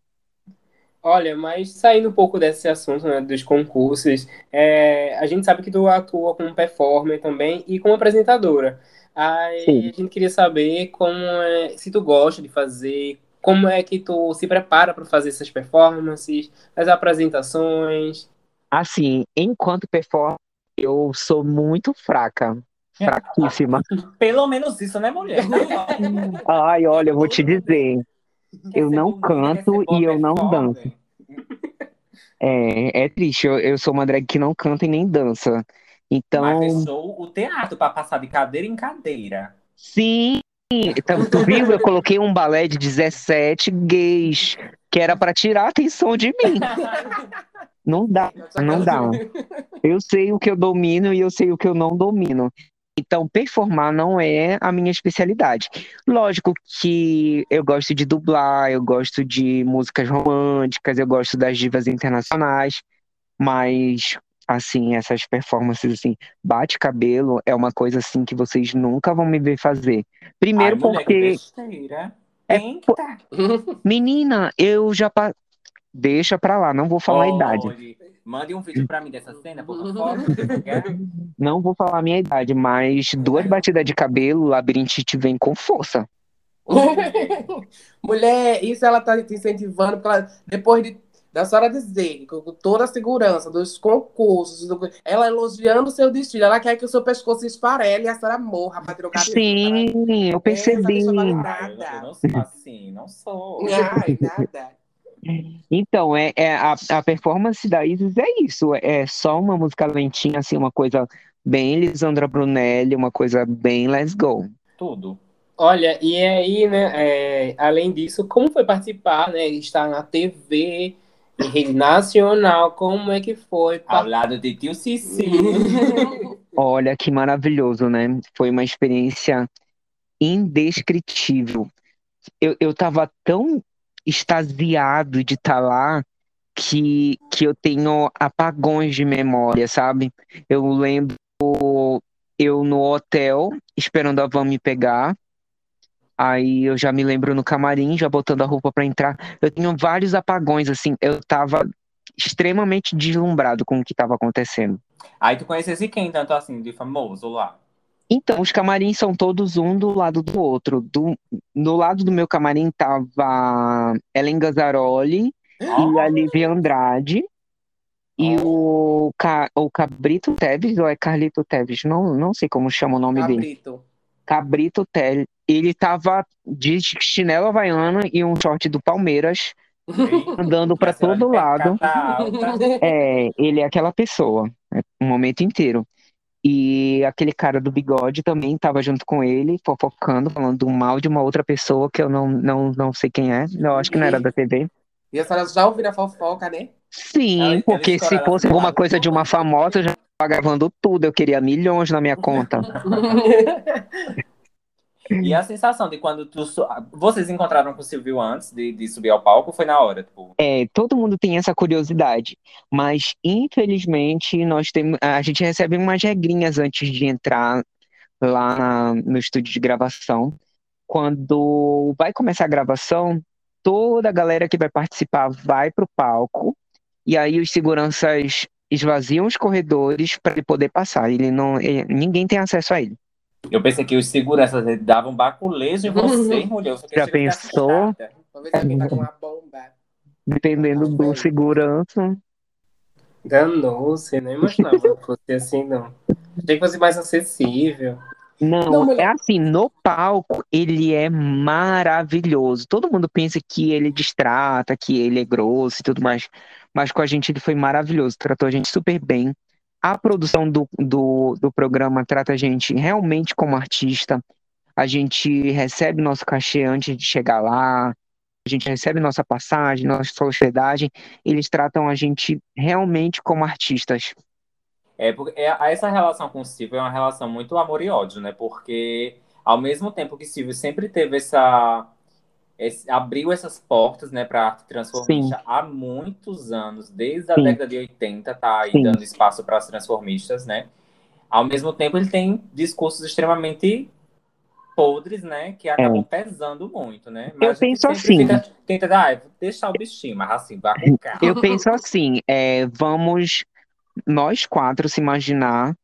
Olha, mas saindo um pouco desse assunto, né, dos concursos, é, a gente sabe que tu atua como performer também e como apresentadora. Aí Sim. a gente queria saber como é, se tu gosta de fazer, como é que tu se prepara para fazer essas performances, as apresentações. Assim, enquanto performer, eu sou muito fraca. Fraquíssima. Pelo menos isso, né, mulher? Ai, olha, eu vou te dizer. Eu não canto e eu não performer? danço. É, é triste. Eu, eu sou uma drag que não canta e nem dança. Então, Mas o teatro para passar de cadeira em cadeira. sim. Então, tu viu? Eu coloquei um balé de 17 gays, que era pra tirar a atenção de mim. Não dá, não dá. Eu sei o que eu domino e eu sei o que eu não domino. Então, performar não é a minha especialidade. Lógico que eu gosto de dublar, eu gosto de músicas românticas, eu gosto das divas internacionais, mas assim, essas performances assim, bate cabelo é uma coisa assim que vocês nunca vão me ver fazer. Primeiro Ai, porque besteira. É Tenta. menina, eu já pa... deixa pra lá, não vou falar a idade. Mande um vídeo pra mim dessa cena, por favor. (laughs) Não vou falar a minha idade, mas duas batidas de cabelo, o labirintite vem com força. (laughs) Mulher, isso ela tá te incentivando, porque ela, depois de, da senhora dizer, com toda a segurança dos concursos, do- ela elogiando o seu destino, ela quer que o seu pescoço esfarele e a senhora morra pra cabelo. Sim, eu percebi. Essa eu não sou assim, não sou. Ai, nada. Então, é, é a, a performance da Isis é isso, é só uma música lentinha, assim, uma coisa bem Lisandra Brunelli, uma coisa bem Let's Go. Tudo. Olha, e aí, né, é, além disso, como foi participar, né, estar na TV, em rede nacional, como é que foi? Ao lado de tio Cici. (laughs) Olha que maravilhoso, né? Foi uma experiência indescritível. Eu, eu tava tão extasiado de estar lá que, que eu tenho apagões de memória, sabe? Eu lembro eu no hotel, esperando a van me pegar. Aí eu já me lembro no camarim, já botando a roupa para entrar. Eu tenho vários apagões, assim. Eu tava extremamente deslumbrado com o que tava acontecendo. Aí tu conhecesse quem, tanto assim, de famoso lá? Então, os camarins são todos um do lado do outro. Do, do lado do meu camarim tava Ellen Gazzaroli e a Lívia Andrade. E o, Ca, o Cabrito Teves, ou é Carlito Teves? Não, não sei como chama o nome dele. Cabrito. Cabrito Teves. Ele tava de chinelo havaiana e um short do Palmeiras, andando para todo de lado. É, ele é aquela pessoa, é, o momento inteiro. E aquele cara do bigode também estava junto com ele, fofocando, falando mal de uma outra pessoa que eu não, não, não sei quem é. Eu acho que não era da TV. E a senhora já ouviu a fofoca, né? Sim, porque se fosse alguma coisa de uma famosa, eu já estava gravando tudo. Eu queria milhões na minha conta. (laughs) E a sensação de quando tu. Vocês encontraram com o Silvio antes de, de subir ao palco foi na hora? Tipo, É, todo mundo tem essa curiosidade, mas infelizmente nós temos, a gente recebe umas regrinhas antes de entrar lá na- no estúdio de gravação. Quando vai começar a gravação, toda a galera que vai participar vai para o palco e aí os seguranças esvaziam os corredores para ele poder passar. Ele não, ele- ninguém tem acesso a ele. Eu pensei que os seguranças davam baculejo em vocês, (laughs) mulher. Já pensou? alguém tá com uma bomba. Dependendo do segurança. Danou-se, não imaginava que fosse assim, não. Achei que fosse mais acessível. Não, Não, é assim, no palco ele é maravilhoso. Todo mundo pensa que ele distrata, que ele é grosso e tudo mais. Mas com a gente ele foi maravilhoso, tratou a gente super bem. A produção do, do, do programa trata a gente realmente como artista. A gente recebe nosso cachê antes de chegar lá. A gente recebe nossa passagem, nossa hospedagem. Eles tratam a gente realmente como artistas. É, porque é- essa relação com o Silvio é uma relação muito amor e ódio, né? Porque ao mesmo tempo que Silvio sempre teve essa. Esse- abriu essas portas, né, para arte transformista há muitos anos, desde a Sim. década de 80, tá aí Sim. dando espaço para as transformistas, né? Ao mesmo tempo, ele tem discursos extremamente podres, né, que acabam pesando muito, né? É. Eu a penso assim. Fica, tenta, ah, deixar o bichinho, mas assim, vai com calma. Eu penso assim, é, vamos nós quatro se imaginar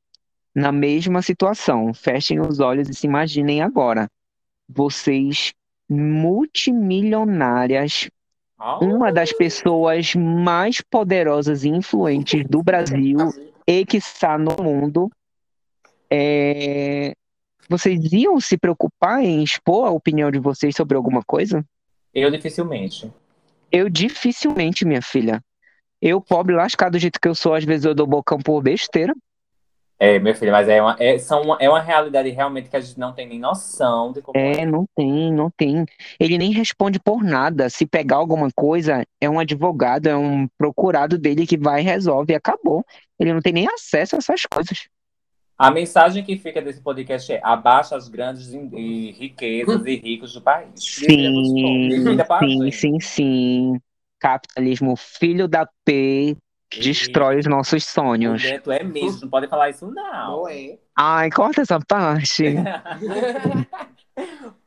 na mesma situação. Fechem os olhos e se imaginem agora. Vocês multimilionárias, Ah, uma das pessoas mais poderosas e influentes do Brasil e que está no mundo. é, Vocês iam se preocupar em expor a opinião de vocês sobre alguma coisa? Eu dificilmente. Eu dificilmente, minha filha. Eu, pobre lascado do jeito que eu sou, às vezes eu dou bocão por besteira. É, meu filho, mas é uma, é, são uma, é uma realidade realmente que a gente não tem nem noção de como É, não tem, não tem. Ele nem responde por nada. Se pegar alguma coisa, é um advogado, é um procurado dele que vai e resolve e acabou. Ele não tem nem acesso a essas coisas. A mensagem que fica desse podcast é abaixa as grandes e, riquezas e ricos do país. Sim, sim, sim, sim. Capitalismo, filho da P, destrói os nossos sonhos. Tu é mesmo, não pode falar isso não. Não é? Ai, corta essa parte. (laughs)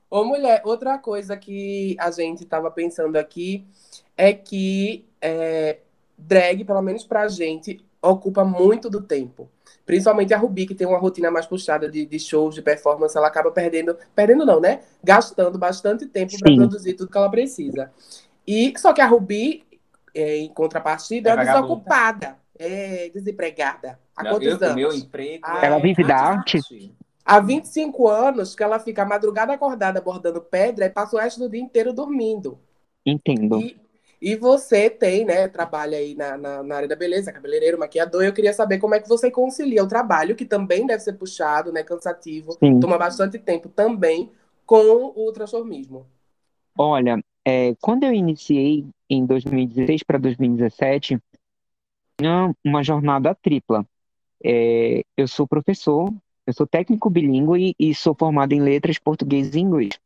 Ô, mulher, outra coisa que a gente tava pensando aqui é que é, drag, pelo menos pra gente, ocupa muito do tempo. Principalmente a Rubi, que tem uma rotina mais puxada de, de shows, de performance, ela acaba perdendo, perdendo não, né? Gastando bastante tempo para produzir tudo que ela precisa. E só que a Rubi, é, em contrapartida, É é, desocupada, é desempregada. Há Não, quantos eu, anos? meu emprego Ah, é Ela vive da arte? Há 25 anos que ela fica a madrugada acordada bordando pedra e passa o resto do dia inteiro dormindo. Entendo. E, e você tem, né? Trabalha aí na, na, na área da beleza, cabeleireiro, maquiador. Eu queria saber como é que você concilia o trabalho, que também deve ser puxado, né? Cansativo, Sim. toma bastante tempo também, com o transformismo. Olha, é, quando eu iniciei em 2016 para 2017, tinha uma jornada tripla. é, eu sou professor, eu sou técnico bilíngue e, e sou formado em letras português e inglês.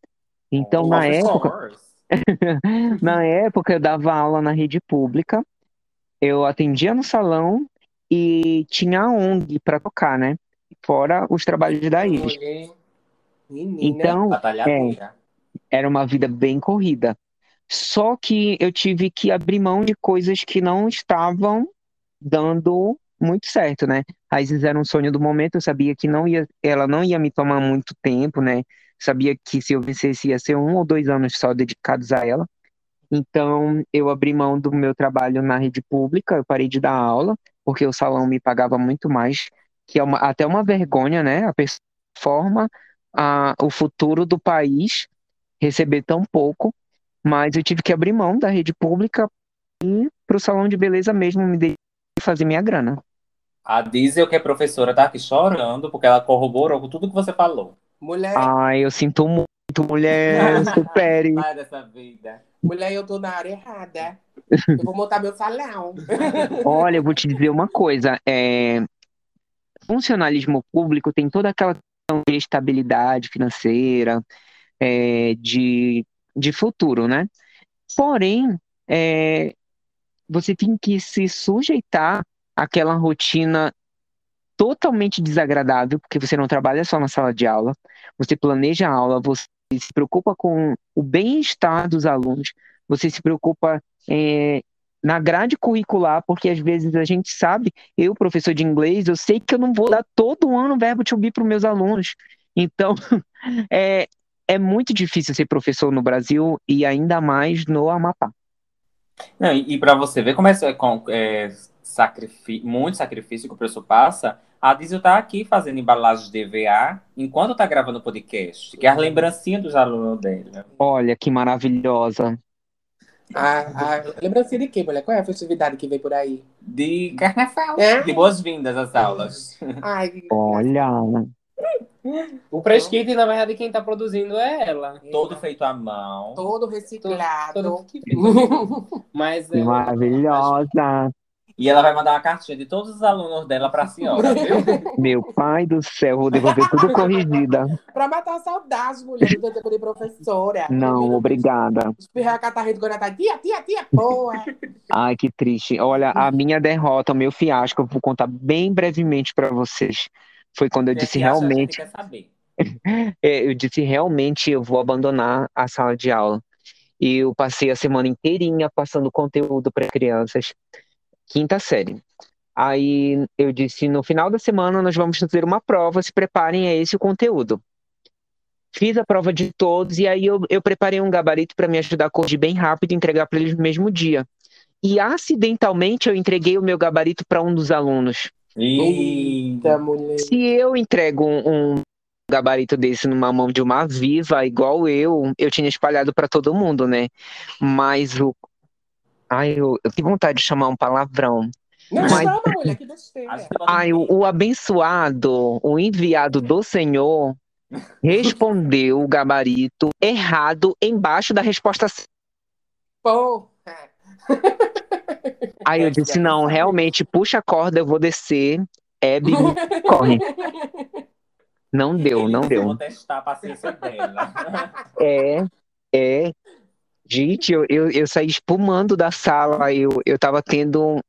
Então, na época, (laughs) na época eu dava aula na rede pública, eu atendia no salão e tinha a ONG para tocar, né? Fora os trabalhos da Iris. Menina. Então, Batalhadeira. era uma vida bem corrida. Só que eu tive que abrir mão de coisas que não estavam dando muito certo, né? Raízes era um sonho do momento, eu sabia que não ia, ela não ia me tomar muito tempo, né? Sabia que se eu vencesse ia ser um ou dois anos só dedicados a ela. Então, eu abri mão do meu trabalho na rede pública, eu parei de dar aula, porque o salão me pagava muito mais, que é uma- até uma vergonha, né? A pessoa forma a, o futuro do país receber tão pouco, mas eu tive que abrir mão da rede pública e para o salão de beleza mesmo me fazer minha grana. A Diesel, que é professora, tá aqui chorando, porque ela corroborou com tudo que você falou. Mulher, Ai, eu sinto muito, mulher, supere. Sai (laughs) dessa vida. mulher, eu tô na área errada. (laughs) Eu vou montar meu salão. (laughs) Olha, eu vou te dizer uma coisa, é, funcionalismo público tem toda aquela questão de estabilidade financeira, é, de, de futuro, né? Porém, é, você tem que se sujeitar àquela rotina totalmente desagradável, porque você não trabalha só na sala de aula, você planeja a aula, você se preocupa com o bem-estar dos alunos, você se preocupa é, na grade curricular, porque às vezes a gente sabe, eu, professor de inglês, eu sei que eu não vou dar todo ano verbo to be para os meus alunos. Então, (laughs) é, é muito difícil ser professor no Brasil e ainda mais no Amapá. Não, e, e para você ver como é, com, é sacrifí- muito sacrifício que o professor passa, a Diesel tá aqui fazendo embalagem de EVA enquanto tá gravando o podcast, que é as lembrancinhas dos alunos dela. Olha que maravilhosa. A, a lembrancinha de quê, mulher? Qual é a festividade que vem por aí? De carnaval. É? De boas-vindas às aulas. Ai, que- Olha, O press kit, na verdade, quem tá produzindo é ela. Todo feito à mão. todo reciclado. Todo que (laughs) Mas é, maravilhosa. E ela vai mandar uma cartinha de todos os alunos dela pra senhora, viu? (laughs) Meu pai do céu, vou devolver tudo corrigida. pra matar a saudade, mulher, do tempo de professora. Não, obrigada. Espirrar a catarreta quando ela tá, tia, tia, tia, porra. Ai, que triste. Olha, a minha derrota, o meu fiasco, eu vou contar bem brevemente para vocês. Foi quando eu disse realmente, (laughs) é, eu disse realmente eu vou abandonar a sala de aula. E eu passei a semana inteirinha passando conteúdo para crianças, quinta série. Aí eu disse, no final da semana nós vamos fazer uma prova, se preparem a esse conteúdo. Fiz a prova de todos e aí eu, eu preparei um gabarito para me ajudar a corrigir bem rápido e entregar para eles no mesmo dia. E acidentalmente eu entreguei o meu gabarito para um dos alunos. E... Eita, mulher. Se eu entrego um, um gabarito desse numa mão de uma viva, igual eu, eu tinha espalhado para todo mundo, né? Mas o. Ai, eu, eu tenho vontade de chamar um palavrão. Não Mas- chama, mulher, que besteira. Ai, o, o abençoado, o enviado do Senhor, (laughs) respondeu o gabarito errado embaixo da resposta certa. Porra. (laughs) Aí eu disse: não, realmente, puxa a corda, eu vou descer. Hebe, (laughs) corre. Não deu, não deu. vão testar a paciência dela. (laughs) É, é. Gente, eu, eu, eu saí espumando da sala, eu, eu tava tendo um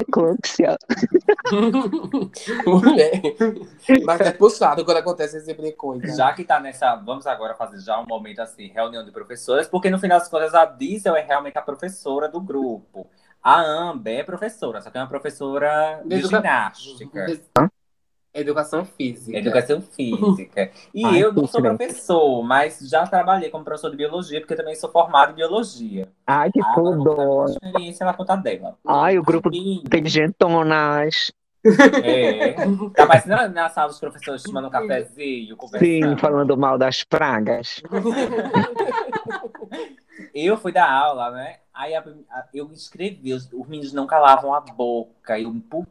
eclâmpsia. mulher. (laughs) Mas é puxado quando acontece esse tipo de coisa. Já que tá nessa. Vamos agora fazer já um momento assim, reunião de professoras, porque no final das contas a Diesel é realmente a professora do grupo. A Amber é professora, só que é uma professora de De educa- ginástica, Educação física. educação física. E Ai, eu não sou diferente. professor, mas já trabalhei como professor de biologia, porque também sou formado em biologia. Ai, que tudo. uma experiência na conta dela. Ai, o grupo Menina, inteligentonas. É. Tá parecendo na sala dos professores tomando um cafezinho, conversando. Sim, falando mal das pragas. Eu fui dar aula, né? Aí a- a- eu escrevi, os, os meninos não calavam a boca. Eu, pu-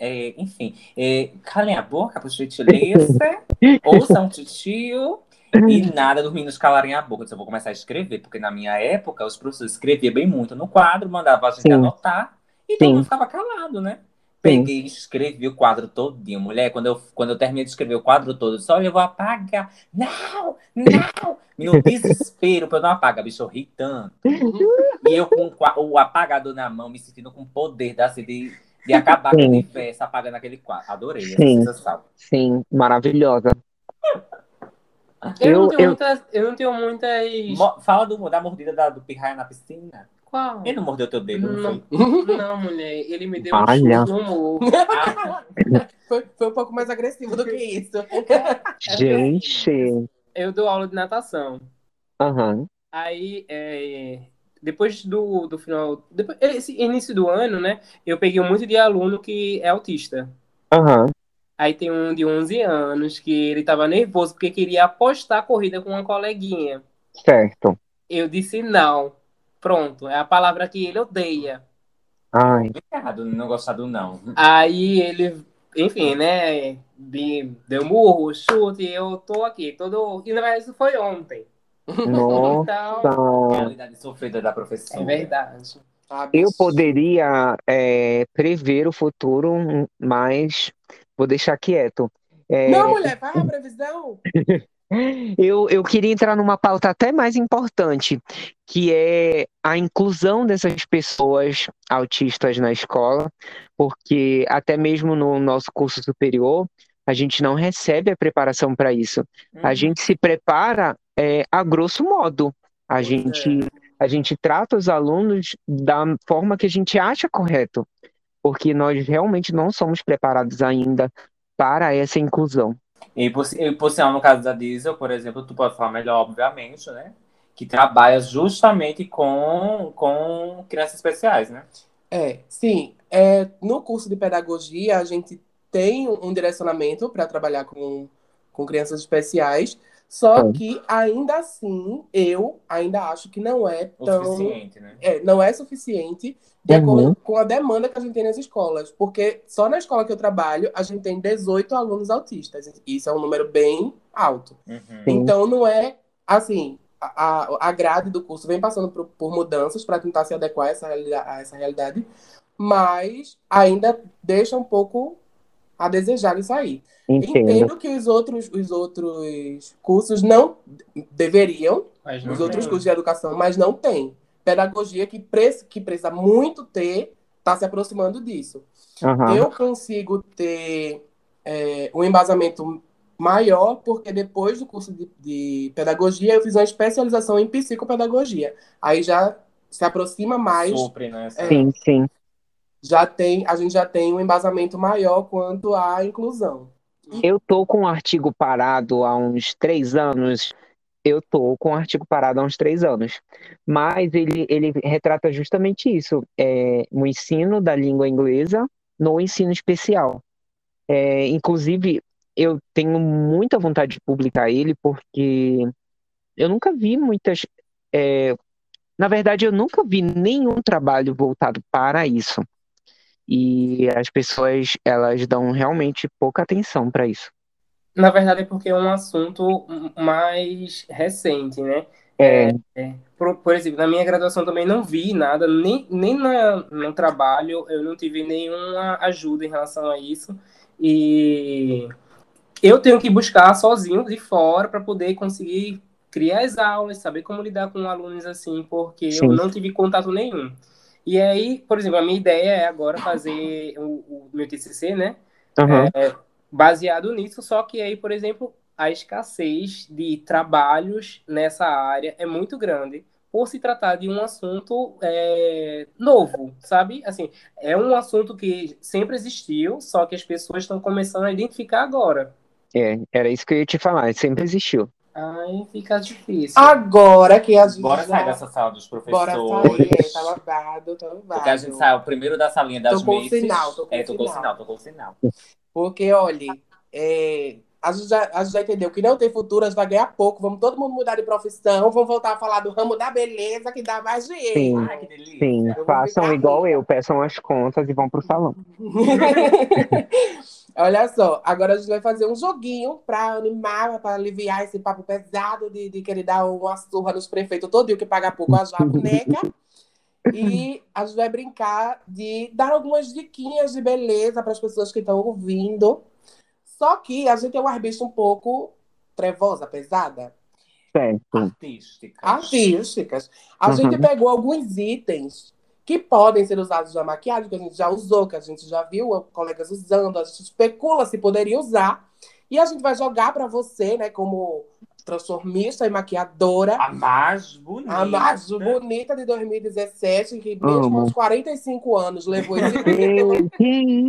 é, enfim, é, calem a boca, por gentileza, (laughs) ouçam o titio. E nada dos meninos calarem a boca. Eu disse, eu vou começar a escrever, porque na minha época os professores escreviam bem muito no quadro, mandavam a gente Sim. anotar, e todo mundo ficava calado, né? Peguei e escrevi o quadro todinho. Mulher, quando eu, quando eu terminei de escrever o quadro todo, eu disse, olha, eu vou apagar. Não, não. No (laughs) desespero pra eu não apagar, bicho, eu ri tanto. (laughs) E eu com o o apagador na mão, me sentindo com poder da, assim, de, de acabar com Sim. universo apagando aquele quadro. Adorei essa Sim. Sim, maravilhosa. Eu, não Eu- tenho eu- muitas. Eu não tenho muitas. Mo- Fala do, da mordida da- do pirraia na piscina. Qual? Ele não mordeu teu dedo, não, Não. foi? Não, mulher, ele me deu um chute (laughs) Foi, foi um pouco mais agressivo do que isso. Gente. Eu dou aula de natação. Aham. Aí, é, depois do, do final, depois, esse início do ano, né, eu peguei muito de aluno que é autista. Aham. Aí tem um de 11 anos que ele tava nervoso porque queria apostar a corrida com uma coleguinha. Certo. Eu disse não. Pronto, é a palavra que ele odeia. Ai. Complicado não gostar do não. Aí ele, enfim, né, deu murro, chute, eu tô aqui, todo... E na verdade isso foi ontem. Nossa. Então, Realidade sofrida da professora. é verdade. Eu poderia é, prever o futuro, mas vou deixar quieto. É, Não, mulher, faz a previsão. (laughs) Eu, eu queria entrar numa pauta até mais importante, que é a inclusão dessas pessoas autistas na escola, porque até mesmo no nosso curso superior, a gente não recebe a preparação para isso. A Uhum. gente se prepara é, a grosso modo. A gente, a gente trata os alunos da forma que a gente acha correto, porque nós realmente não somos preparados ainda para essa inclusão. E por, e por sinal, no caso da Diesel, por exemplo, tu pode falar melhor, obviamente, né? Que trabalha justamente com, com crianças especiais, né? É, sim. É, no curso de pedagogia, a gente tem um direcionamento para trabalhar com, com crianças especiais, só Sim. que ainda assim, eu ainda acho que não é O tão. suficiente, né? É, não é suficiente de Uhum. acordo com a demanda que a gente tem nas escolas. Porque só na escola que eu trabalho, a gente tem 18 alunos autistas. Isso é um número bem alto. Uhum. Então, não é assim. A, a, grade do curso vem passando por, por mudanças para tentar se adequar a essa, realidade, a essa realidade, mas ainda deixa um pouco a desejar isso aí. Entendo. Entendo que os outros, os outros cursos não deveriam, Mas não os Uhum. outros cursos de educação, mas não tem. Pedagogia que, pre que precisa muito ter, está se aproximando disso. Aham. Eu consigo ter é, um embasamento maior, porque depois do curso de, de pedagogia, eu fiz uma especialização em psicopedagogia. Aí já se aproxima mais, Supre, né? essa- Sim, sim. Já tem, a gente já tem um embasamento maior quanto à inclusão. Eu tô com um artigo parado há uns três anos. Eu tô com um artigo parado há uns três anos. Mas ele, ele retrata justamente isso: é, o ensino da língua inglesa no ensino especial. É, inclusive, eu tenho muita vontade de publicar ele, porque eu nunca vi muitas. é, na verdade, eu nunca vi nenhum trabalho voltado para isso. E as pessoas, elas dão realmente pouca atenção para isso. Na verdade, é porque é um assunto mais recente, né? É, Por, por exemplo, na minha graduação também não vi nada, nem, nem na, no trabalho eu não tive nenhuma ajuda em relação a isso. E eu tenho que buscar sozinho de fora para poder conseguir criar as aulas, saber como lidar com alunos assim, porque Sim. eu não tive contato nenhum. E aí, por exemplo, a minha ideia é agora fazer o, o meu TCC, né? aham, baseado nisso, só que aí, por exemplo, a escassez de trabalhos nessa área é muito grande por se tratar de um assunto é, novo, sabe? Assim, é um assunto que sempre existiu, só que as pessoas estão começando a identificar agora. é, era isso que eu ia te falar, sempre existiu. Aí fica difícil. Agora que a gente Bora já... sair dessa sala dos Bora professores. sair, é, tá babado, tá babado. Porque a gente saiu primeiro da salinha das Tô com Macy's. sinal, tô com é, tô com sinal. sinal, tô com sinal. Porque, olha, é, a, gente já, a gente já entendeu que não tem futuro, a gente vai ganhar pouco, vamos todo mundo mudar de profissão, vamos voltar a falar do ramo da beleza, que dá mais dinheiro. Sim. Ai, que delícia. Sim, façam igual rica. eu, peçam as contas e vão pro salão. (laughs) (laughs) Olha só, agora a gente vai fazer um joguinho para animar, para aliviar esse papo pesado de, de querer dar uma surra nos prefeitos todo dia que paga pouco a boneca. E a gente vai brincar de dar algumas diquinhas de beleza para as pessoas que estão ouvindo. Só que a gente é uma bicha um pouco trevosa, pesada. Certo. Artísticas. artísticas. A Uhum. gente pegou alguns itens que podem ser usados na maquiagem, que a gente já usou, que a gente já viu colegas usando, a gente especula se poderia usar. E a gente vai jogar para você, né, como transformista e maquiadora, A mais bonita. a mais bonita de 2017, que mesmo Amo. aos 45 anos levou esse (laughs) Meu, título. que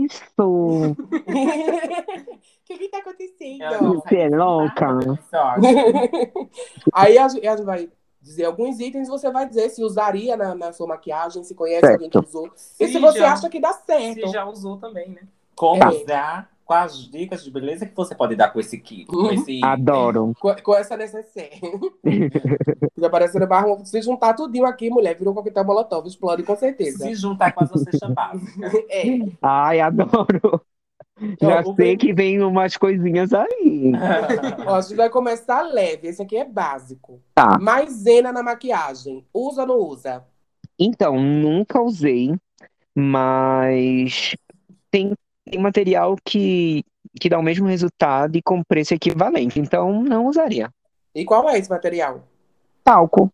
isso? O (laughs) que que tá acontecendo? Você é louca? (laughs) Aí a gente, a gente vai dizer alguns itens, você vai dizer se usaria na, na sua maquiagem, se conhece Certo. alguém que usou. E se você já- acha que dá certo. Se já usou também, né? Como É. usar, quais as dicas de beleza que você pode dar com esse kit? Com (laughs) esse? Adoro. Com, com essa necessaire. (laughs) Fica parecendo barro. Se juntar tudinho aqui, mulher, virou um coquetel molotov, explode com certeza. Se juntar com as (laughs) bochechas básicas. É. Ai, adoro. Já sei que vem umas coisinhas aí. (laughs) Ó, a gente vai começar leve. Esse aqui é básico. Tá. Maisena na maquiagem. Usa ou não usa? Então, nunca usei, mas tem, tem material que, que dá o mesmo resultado e com preço equivalente. Então, não usaria. E qual é esse material? Talco.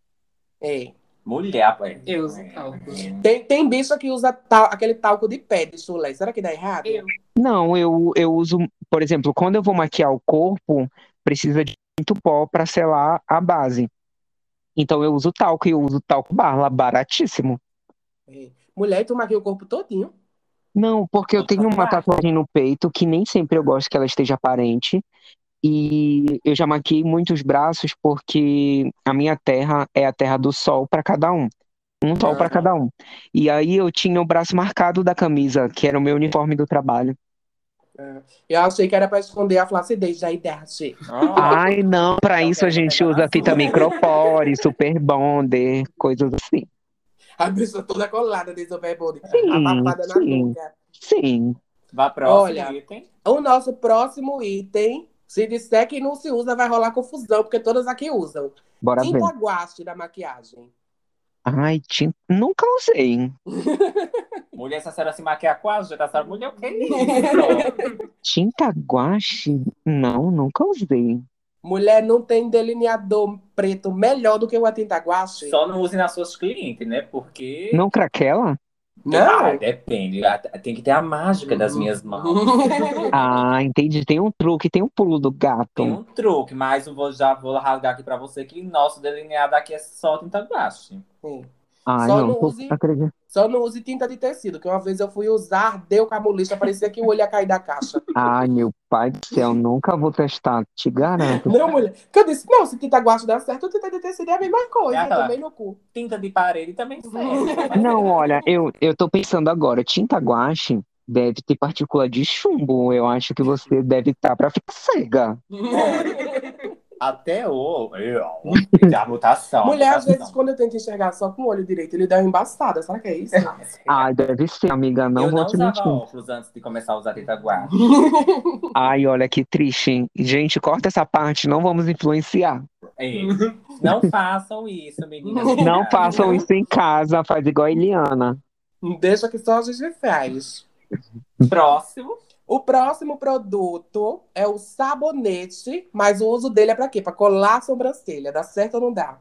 É. Mulher, pai. Eu uso talco. Tem, tem bicha que usa tal- aquele talco de pé de chulé. Será que dá errado? Eu. Não, eu, eu uso, por exemplo, quando eu vou maquiar o corpo, precisa de muito pó para selar a base. Então eu uso talco e eu uso talco barra, baratíssimo. É. Mulher, tu maquia o corpo todinho. Não, porque eu tenho uma tatuagem no peito que nem sempre eu gosto que ela esteja aparente. E eu já maquiei muitos braços porque a minha terra é a terra do sol para cada um. Um sol para cada um. E aí eu tinha o braço marcado da camisa, que era o meu uniforme do trabalho. Eu achei que era pra esconder a flacidez da idade. Ah, Ai, não, para isso a gente usa fita micropore, super bonder, coisas assim. A bicha toda colada de. Sim, Abafada na sim. nuca. Sim. Vá próximo Olha. item. O nosso próximo item, se disser que não se usa, vai rolar confusão, porque todas aqui usam. Bora ver. Tinta guache da maquiagem. Ai, tinta... nunca usei. (laughs) Mulher, se a senhora se maquiar quase, já tá. Mulher, o que é isso? Tinta guache? Não, nunca usei. Mulher não tem delineador preto melhor do que uma tinta guache? Só não use nas suas clientes, né? Porque. Não craquela? Ah, Não. depende. Ah, Tem que ter a mágica das minhas mãos. (laughs) Ah, entendi. Tem um truque, tem um pulo do Tem gato. um truque, mas eu vou, já vou rasgar aqui pra você que nosso delineado aqui é só tinta guache. Sim. Ai, Só não, não use- acredito. Só não use tinta de tecido, que uma vez eu fui usar, deu com a parecia que o olho ia cair da caixa. (laughs) Ai, meu pai do céu, nunca vou testar, te garanto. Não, mulher. Que eu disse, não, se tinta guache dá certo, tinta de tecido é a mesma coisa, É também no cu. Tinta de parede também (laughs) serve. Não, olha, eu, eu tô pensando agora, tinta guache deve ter partícula de chumbo. Eu acho que você deve estar pra ficar cega. (laughs) Até o. Eu, a mutação. a Mulher, às mutação. vezes, quando eu tento enxergar só com o olho direito, ele dá uma embaçada. Será que é isso? Ai, deve ser, amiga, não eu vou não te usava mentir. óculos antes de começar a usar guache. (laughs) Ai, olha que triste. hein? Gente, corta essa parte, não vamos influenciar. É. Não façam isso, meninas. (laughs) Não façam isso em casa, faz igual a Eliana. Deixa que só a gente faz. Próximo. O próximo produto é o sabonete, mas o uso dele é pra quê? Pra colar a sobrancelha. Dá certo ou não dá?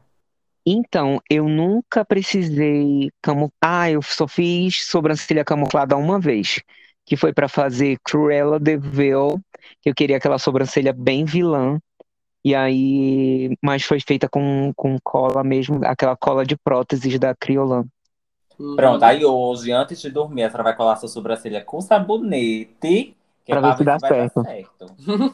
Então, eu nunca precisei camu... Ah, eu só fiz sobrancelha camuflada uma vez, que foi pra fazer Cruella de Vil, que eu queria aquela sobrancelha bem vilã. E aí, mas foi feita com, com cola mesmo, aquela cola de próteses da Criolan. Pronto, aí hoje, antes de dormir, a senhora vai colar sua sobrancelha com sabonete. Que Pra é ver se dá vai dar certo. certo. (laughs)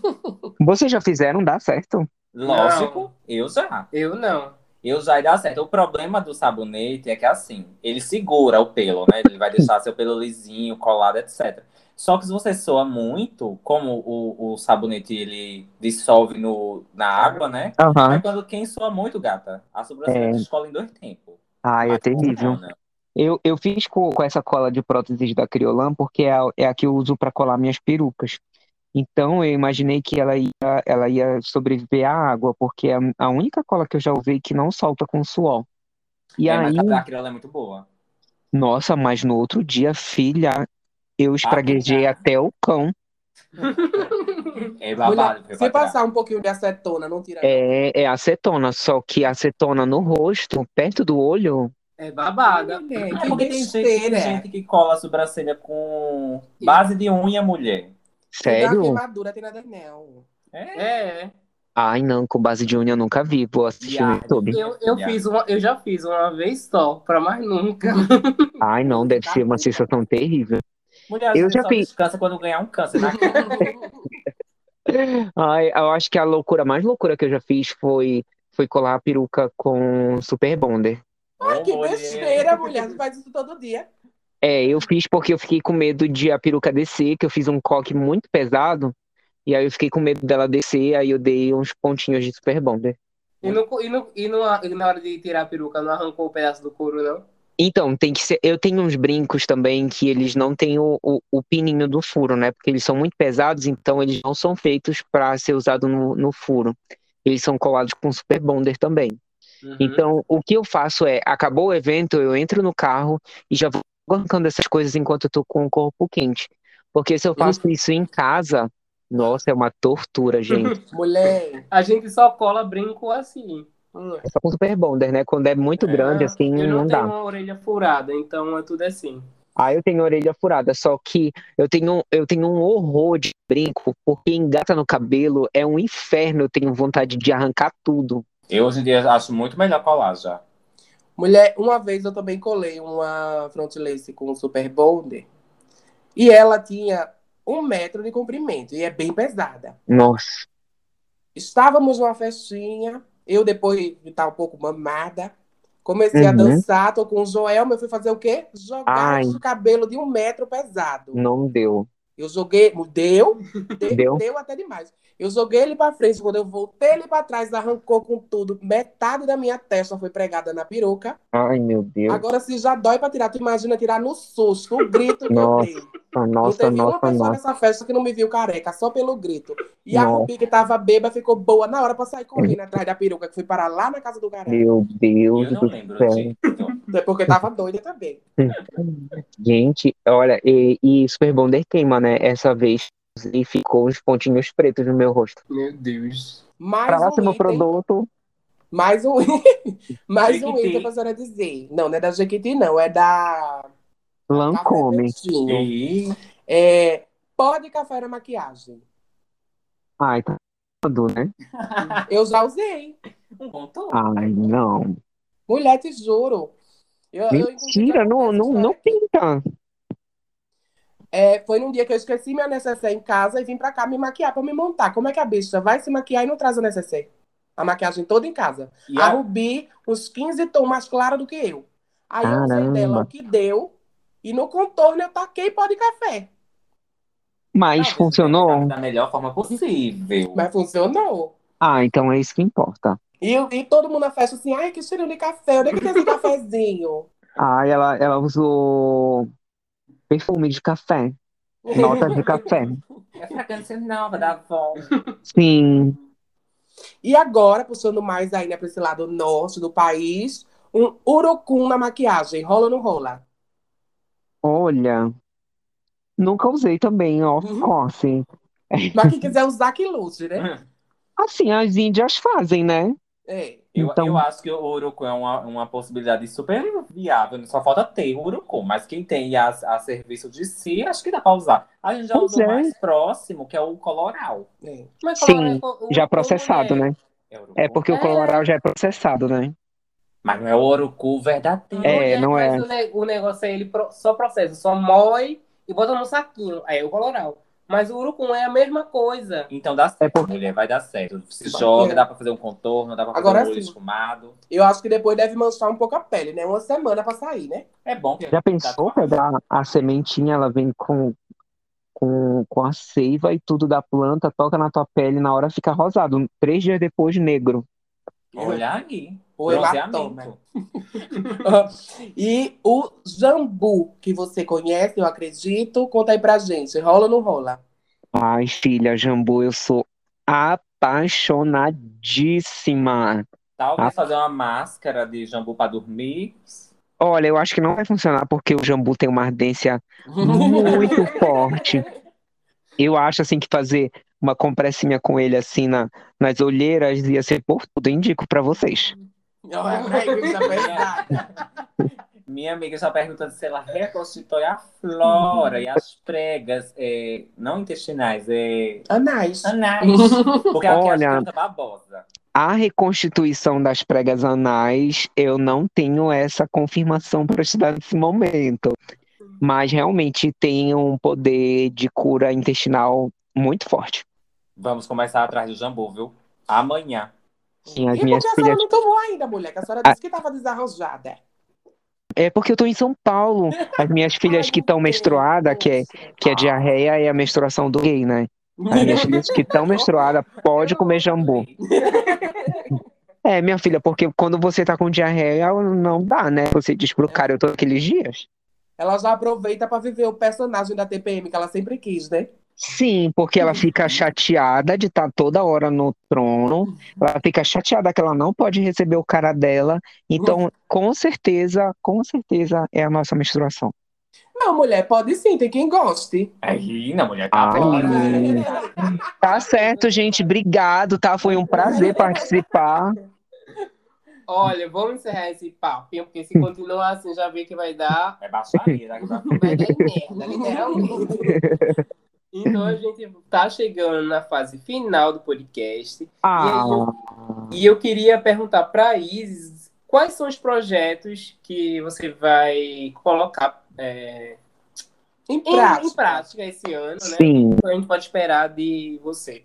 Vocês já fizeram? Dá certo? Lógico, Não. eu já. Eu não. Eu já ia dar certo. O problema do sabonete é que assim, ele segura o pelo, né? Ele vai deixar seu pelo lisinho, colado, etc. Só que se você soa muito, como o, o sabonete ele dissolve no, na água, né? Aham. Aí quando quem soa muito, gata, a sobrancelha É. descola em dois tempos. Ai, é terrível. funciona. Eu, eu fiz com, com essa cola de próteses da Criolan porque é a, é a que eu uso para colar minhas perucas. Então eu imaginei que ela ia, ela ia sobreviver à água, porque é a, única cola que eu já usei que não solta com suor. E É, aí, mas a crioula é muito boa. Nossa, mas no outro dia, filha, eu espraguejei nada. até o cão. É babado. se passar um pouquinho de acetona, não tira. É, é acetona, só que acetona no rosto, perto do olho. É babada. É que porque tem gente, tem besteira. gente que cola a sobrancelha com base de unha, mulher. Sério? queimadura, tem nada não. É. É. Ai, não, com base de unha eu nunca vi. Vou assistir no Viado. YouTube. Eu, eu, Yeah. fiz uma, eu já fiz uma vez só, pra mais nunca. (laughs) Ai, não, deve ser uma sensação terrível. Mulher, Eu já só fiz. descansa quando ganhar um câncer na cara. (laughs) Ai, eu acho que a loucura, mais loucura que eu já fiz foi, foi colar a peruca com Super Bonder. Ai, que besteira, mulher. Você faz isso todo dia. É, eu fiz porque eu fiquei com medo de a peruca descer, que eu fiz um coque muito pesado, e aí eu fiquei com medo dela descer, aí eu dei uns pontinhos de Super Bonder. E, no, e, no, e, no, e na hora de tirar a peruca, não arrancou o pedaço do couro, não? Então, tem que ser. Eu tenho uns brincos também que eles não têm o, o, o pininho do furo, né? Porque eles são muito pesados, então eles não são feitos para ser usado no, no furo. Eles são colados com Super Bonder também. Uhum. Então, o que eu faço é, acabou o evento, eu entro no carro e já vou arrancando essas coisas enquanto eu tô com o corpo quente. Porque se eu faço isso em casa, nossa, é uma tortura, (laughs) gente. Mulher. A gente só cola brinco assim. hum, É só com Super Bonder, né? Quando é muito grande, assim, eu não, não tenho dá. uma orelha furada, então é tudo assim. Aí eu tenho orelha furada, só que eu tenho, eu tenho um horror de brinco, porque engata no cabelo é um inferno, eu tenho vontade de arrancar tudo. Eu hoje em dia acho muito melhor colar já. Mulher, uma vez eu também colei uma front lace com super bonder. E ela tinha um metro de comprimento. E é bem pesada. Nossa, Estávamos numa festinha. Eu, depois de estar um pouco mamada, comecei a Uhum. dançar. Tô com o Joel, mas eu fui fazer o quê? Jogar Ai. esse cabelo de um metro pesado. não deu. Eu joguei. Deu? Deu, Deu? deu até demais. Eu joguei ele pra frente. Quando eu voltei ele pra trás, arrancou com tudo. Metade da minha testa foi pregada na peruca. Ai, meu Deus. Agora, se já dói pra tirar, tu imagina tirar no susto, o grito que Nossa, eu dei. não Nossa, teve uma nossa, pessoa nossa. nessa festa que não me viu careca, só pelo grito. E a Nossa. Rubi, que tava bêbada, ficou boa na hora pra sair correndo atrás da peruca, que fui parar lá na casa do careca. Meu Deus Eu não do lembro céu. disso. É Porque tava doida também. (laughs) Gente, olha, e, e Super Bonder queima, né? Essa vez e ficou uns pontinhos pretos no meu rosto. Meu Deus. Mais um Próximo item, produto. mais um, (laughs) mais um Jequiti. item pra senhora dizer. Não, não é da Jequiti, não, é da Lancome. É pó de café na maquiagem. Ai, tá tudo, né? Eu já usei. um contorno. Ai, não. Mulher, te juro. Eu, eu, Mentira, não, essa não, não história pinta. É, foi num dia que eu esqueci minha necessaire em casa e vim pra cá me maquiar pra me montar. Como é que a bicha vai se maquiar e não traz a necessaire? A maquiagem toda em casa. E A a- Rubi, uns 15 tons mais clara do que eu. Aí eu usei Caramba. dela o que deu. E no contorno eu taquei pó de café. Mas funcionou? Da melhor forma possível. Mas funcionou. Ah, então é isso que importa. E, e todo mundo na festa assim, ai, que cheiro de café. Onde é que tem esse (laughs) cafezinho? Ai, ela, ela usou perfume de café. Nota de café. É fragrância nova da avó. Sim. E agora, puxando mais ainda pra esse lado norte do país, um urucum na maquiagem. Rola ou não rola? Olha. Nunca usei também, ó. Uhum. Ó, assim. Mas quem quiser usar, que lute, né? Assim, as índias fazem, né? É. Eu, Então- eu acho que o urucu é uma, uma possibilidade super viável. Só falta ter o urucu. Mas quem tem a, a serviço de si, acho que dá pra usar. A gente já Pois usou é. mais próximo, que é o coloral. é. Mas Sim, é o- Já processado, o- né? É. É porque o É. coloral já é processado, né? Mas não é o urucu verdadeiro. É, não é. O, ne- o negócio é ele só processa, só moe e bota no saquinho. Aí é o coloral. Mas o urucum é a mesma coisa. Então dá certo, É porque- mulher, vai dar certo. Se Vai joga, ter. dá pra fazer um contorno, dá pra fazer Agora um olho sim. esfumado. Eu acho que depois deve manchar um pouco a pele, né? Uma semana pra sair, né? É bom que Já pensou Tá- pegar a sementinha, ela vem com, com, com a seiva e tudo da planta, toca na tua pele, na hora fica rosado. Três dias depois, negro. Olha aí. O hematoma. Bronzeamento. (laughs) E o jambu, que você conhece, eu acredito, conta aí pra gente. Rola ou não rola? Ai, filha, jambu, eu sou apaixonadíssima. Talvez Ah. fazer uma máscara de jambu pra dormir. Olha, eu acho que não vai funcionar porque o jambu tem uma ardência muito (laughs) forte. Eu acho assim que fazer uma compressinha com ele assim na, nas olheiras ia ser por tudo. Eu indico pra vocês. Velho, bicha pesada. Minha amiga está perguntando se ela reconstitui a flora e as pregas, é, não intestinais, é Anais. anais. Porque Olha. babosa. A reconstituição das pregas anais, eu não tenho essa confirmação para te dar nesse momento. Mas realmente tem um poder de cura intestinal muito forte. Vamos começar atrás do jambu, viu? Amanhã. Sim, as E minhas que a senhora filhas. não tomou ainda, mulher? Que a senhora Ah. disse que estava desarranjada. É porque eu tô em São Paulo. As minhas (laughs) filhas Ai, que estão menstruadas, que é, que é diarreia, é a menstruação do gay, né? As minhas (laughs) filhas que estão menstruadas, pode comer jambu. (laughs) É, minha filha, porque quando você tá com diarreia, não dá, né? Você diz pro cara, eu tô aqueles dias. Ela já aproveita para viver o personagem da TPM que ela sempre quis, né? Sim, porque ela fica chateada de estar toda hora no trono. Ela fica chateada que ela não pode receber o cara dela. Então, com certeza, com certeza é a nossa menstruação. Não, mulher, pode sim, tem quem goste. Aí, não, mulher, tá Ai. (laughs) Tá certo, gente. Obrigado, tá? Foi um prazer participar. Olha, vamos encerrar esse papinho, porque se continuar assim, já vê que vai dar. É baixaria. Vai dar merda, literalmente. (laughs) Então a gente tá chegando na fase final do podcast. Ah, E eu queria perguntar para Isis quais são os projetos que você vai colocar é, Em em, prática. em prática esse ano, né? sim. O que a gente pode esperar de você?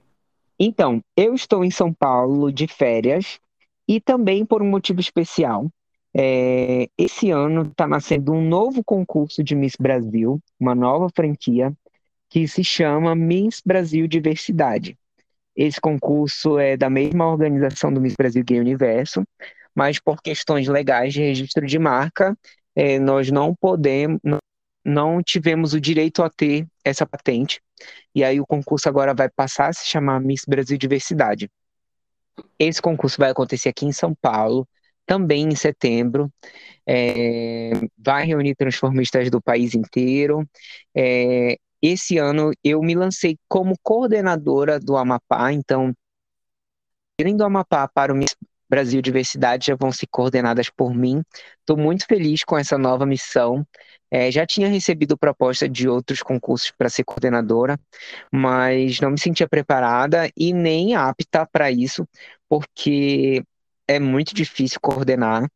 Então, eu estou em São Paulo de férias e também por um motivo especial. É, esse ano está nascendo um novo concurso de Miss Brasil, uma nova franquia, que se chama Miss Brasil Diversidade. Esse concurso é da mesma organização do Miss Brasil Gay Universo, mas por questões legais de registro de marca, é, nós não podemos, não, tivemos o direito a ter essa patente. E aí o concurso agora vai passar a se chamar Miss Brasil Diversidade. Esse concurso vai acontecer aqui em São Paulo, também em setembro. É, vai reunir transformistas do país inteiro. É, esse ano eu me lancei como coordenadora do Amapá, então, irem do Amapá para o Brasil Diversidade já vão ser coordenadas por mim. Estou muito feliz com essa nova missão. É, já tinha recebido proposta de outros concursos para ser coordenadora, mas não me sentia preparada e nem apta para isso, porque é muito difícil coordenar,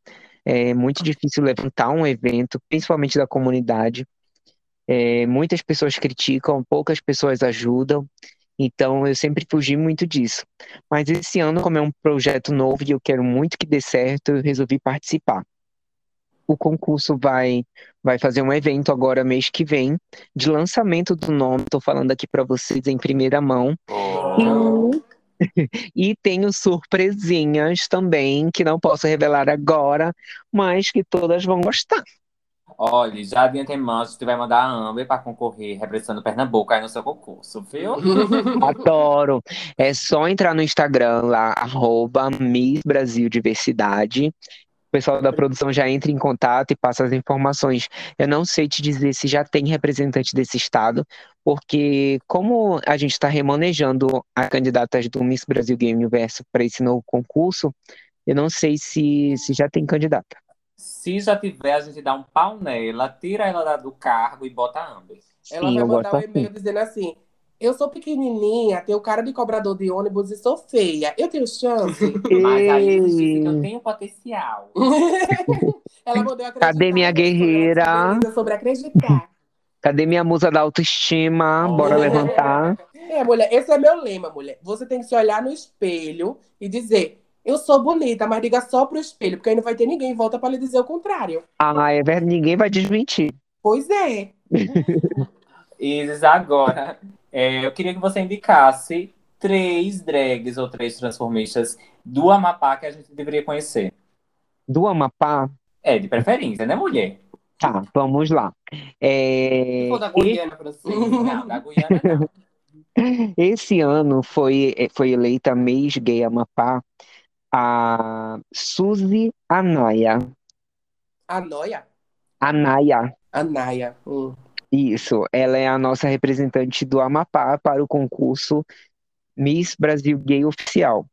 é muito difícil levantar um evento, principalmente da comunidade. É, muitas pessoas criticam, poucas pessoas ajudam, então eu sempre fugi muito disso. Mas esse ano, como é um projeto novo e eu quero muito que dê certo, eu resolvi participar. O concurso vai, vai fazer um evento agora, mês que vem, de lançamento do nome. Estou falando aqui para vocês em primeira mão. (laughs) E tenho surpresinhas também, que não posso revelar agora, mas que todas vão gostar. Olha, já de antemão, gente vai mandar a Amber para concorrer, representando Pernambuco aí no seu concurso, viu? (laughs) Adoro. É só entrar no Instagram lá, arroba Miss Brasil Diversidade. O pessoal da produção já entra em contato e passa as informações. Eu não sei te dizer se já tem representante desse estado, porque como a gente está remanejando as candidatas do Miss Brasil Game Universo para esse novo concurso, eu não sei se, se já tem candidata. Se já tiver, a gente dá um pau nela, tira ela do cargo e bota a Amber. Ela Sim, vai eu mandar um e-mail dizendo assim: Eu sou pequenininha, tenho cara de cobrador de ônibus e sou feia. Eu tenho chance. (laughs) Mas aí eles dizem que eu tenho potencial. (laughs) ela mandou acreditar. Cadê minha ela guerreira? sobre acreditar. Cadê minha musa da autoestima? Bora levantar. É, mulher, esse é meu lema, mulher. Você tem que se olhar no espelho e dizer: Eu sou bonita, mas diga só pro espelho, porque aí não vai ter ninguém em volta para lhe dizer o contrário. Ah, é verdade, ninguém vai desmentir. Pois é. (laughs) Isis, agora, é, eu queria que você indicasse três drags ou três transformistas do Amapá que a gente deveria conhecer. Do Amapá, É, de preferência, né, mulher? tá, vamos lá. É, da Guiana francesa. Não, da Guiana não. (laughs) Esse ano foi, foi eleita Mês Gay Amapá a Suzy Anaia. A noia. A Naya. A Naya. Hum. Isso, ela é a nossa representante do Amapá para o concurso Miss Brasil Gay Oficial.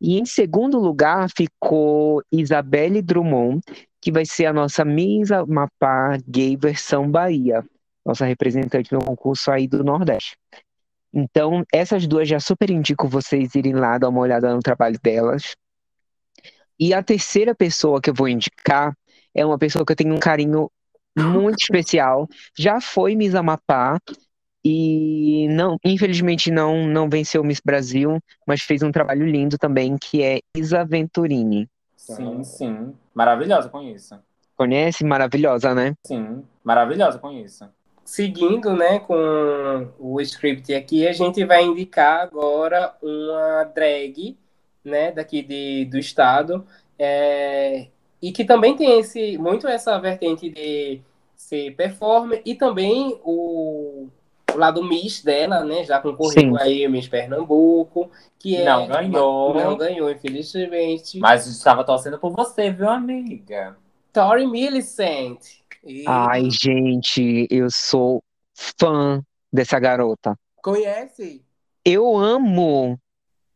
E em segundo lugar ficou Isabelle Drummond, que vai ser a nossa Miss Amapá Gay versão Bahia, nossa representante no concurso aí do Nordeste. Então, essas duas já super indico vocês irem lá dar uma olhada no trabalho delas. E a terceira pessoa que eu vou indicar é uma pessoa que eu tenho um carinho muito (laughs) especial. Já foi Miss Amapá e não, infelizmente não não venceu Miss Brasil, mas fez um trabalho lindo também que é Isa Venturini. Sim, sim. Maravilhosa, conheço. Conhece? Maravilhosa, né? Sim, maravilhosa, conheço. Seguindo, né, com o script aqui, a gente vai indicar agora uma drag, né, daqui de, do estado, é, e que também tem esse, muito essa vertente de ser performer, e também o, o lado Miss dela, né, já concorreu Sim. aí Miss Pernambuco, que é... Não ganhou. Não ganhou, infelizmente. Mas estava torcendo por você, viu, amiga? Tori Millicent. E Ai, gente, eu sou fã dessa garota. Conhece? Eu amo.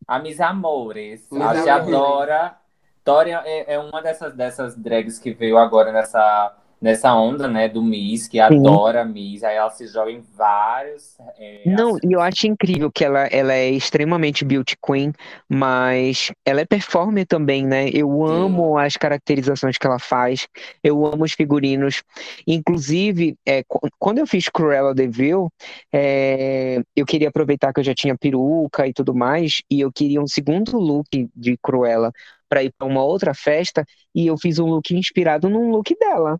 A Miss Amores. Miss a gente Amores. adora. Dorian é, é uma dessas, dessas drags que veio agora nessa, nessa onda, né, do Miss, que adora Miss. Aí ela se joga em vários. é, Não, assuntos. e eu acho incrível que ela, ela é extremamente beauty queen, mas ela é performer também, né? Eu amo as caracterizações que ela faz, eu amo os figurinos. Inclusive, é, qu- quando eu fiz Cruella de Vil, é, eu queria aproveitar que eu já tinha peruca e tudo mais, e eu queria um segundo look de Cruella para ir para uma outra festa, e eu fiz um look inspirado num look dela.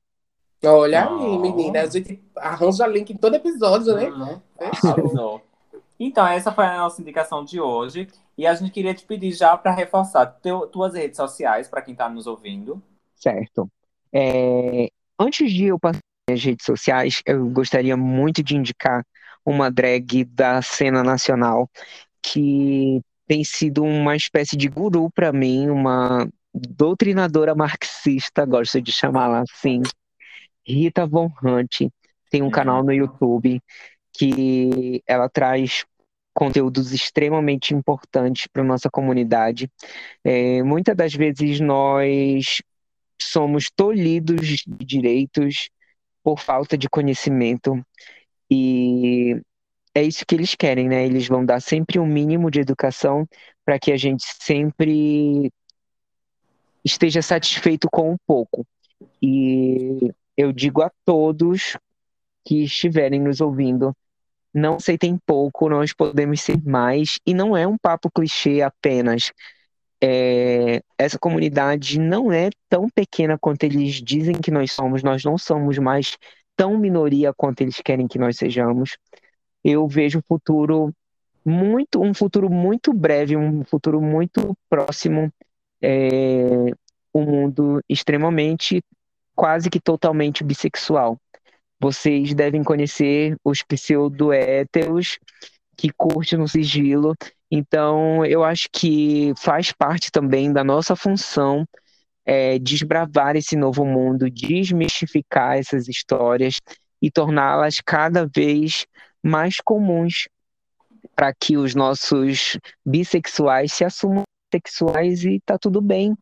Olha aí, Oh. menina. A gente arranja link em todo episódio, né? Uhum. Arrasou. Então, essa foi a nossa indicação de hoje. E a gente queria te pedir já para reforçar teu, tuas redes sociais, para quem está nos ouvindo. Certo. É, antes de eu passar nas redes sociais, eu gostaria muito de indicar uma drag da cena nacional que tem sido uma espécie de guru para mim, uma doutrinadora marxista, gosto de chamá-la assim, Rita Von Hunt. Tem um Uhum. canal no YouTube que ela traz conteúdos extremamente importantes para nossa comunidade. É, muitas das vezes nós somos tolhidos de direitos por falta de conhecimento e é isso que eles querem, né? Eles vão dar sempre um mínimo de educação para que a gente sempre esteja satisfeito com um pouco. E eu digo a todos que estiverem nos ouvindo, não aceitem pouco, nós podemos ser mais, e não é um papo clichê apenas. É, essa comunidade não é tão pequena quanto eles dizem que nós somos, nós não somos mais tão minoria quanto eles querem que nós sejamos. Eu vejo um futuro muito, um futuro muito breve, um futuro muito próximo, é, um mundo extremamente, quase que totalmente bissexual. Vocês devem conhecer os pseudo-héteros que curtem no sigilo. Então, eu acho que faz parte também da nossa função é, desbravar esse novo mundo, desmistificar essas histórias e torná-las cada vez mais comuns para que os nossos bissexuais se assumam sexuais e tá tudo bem.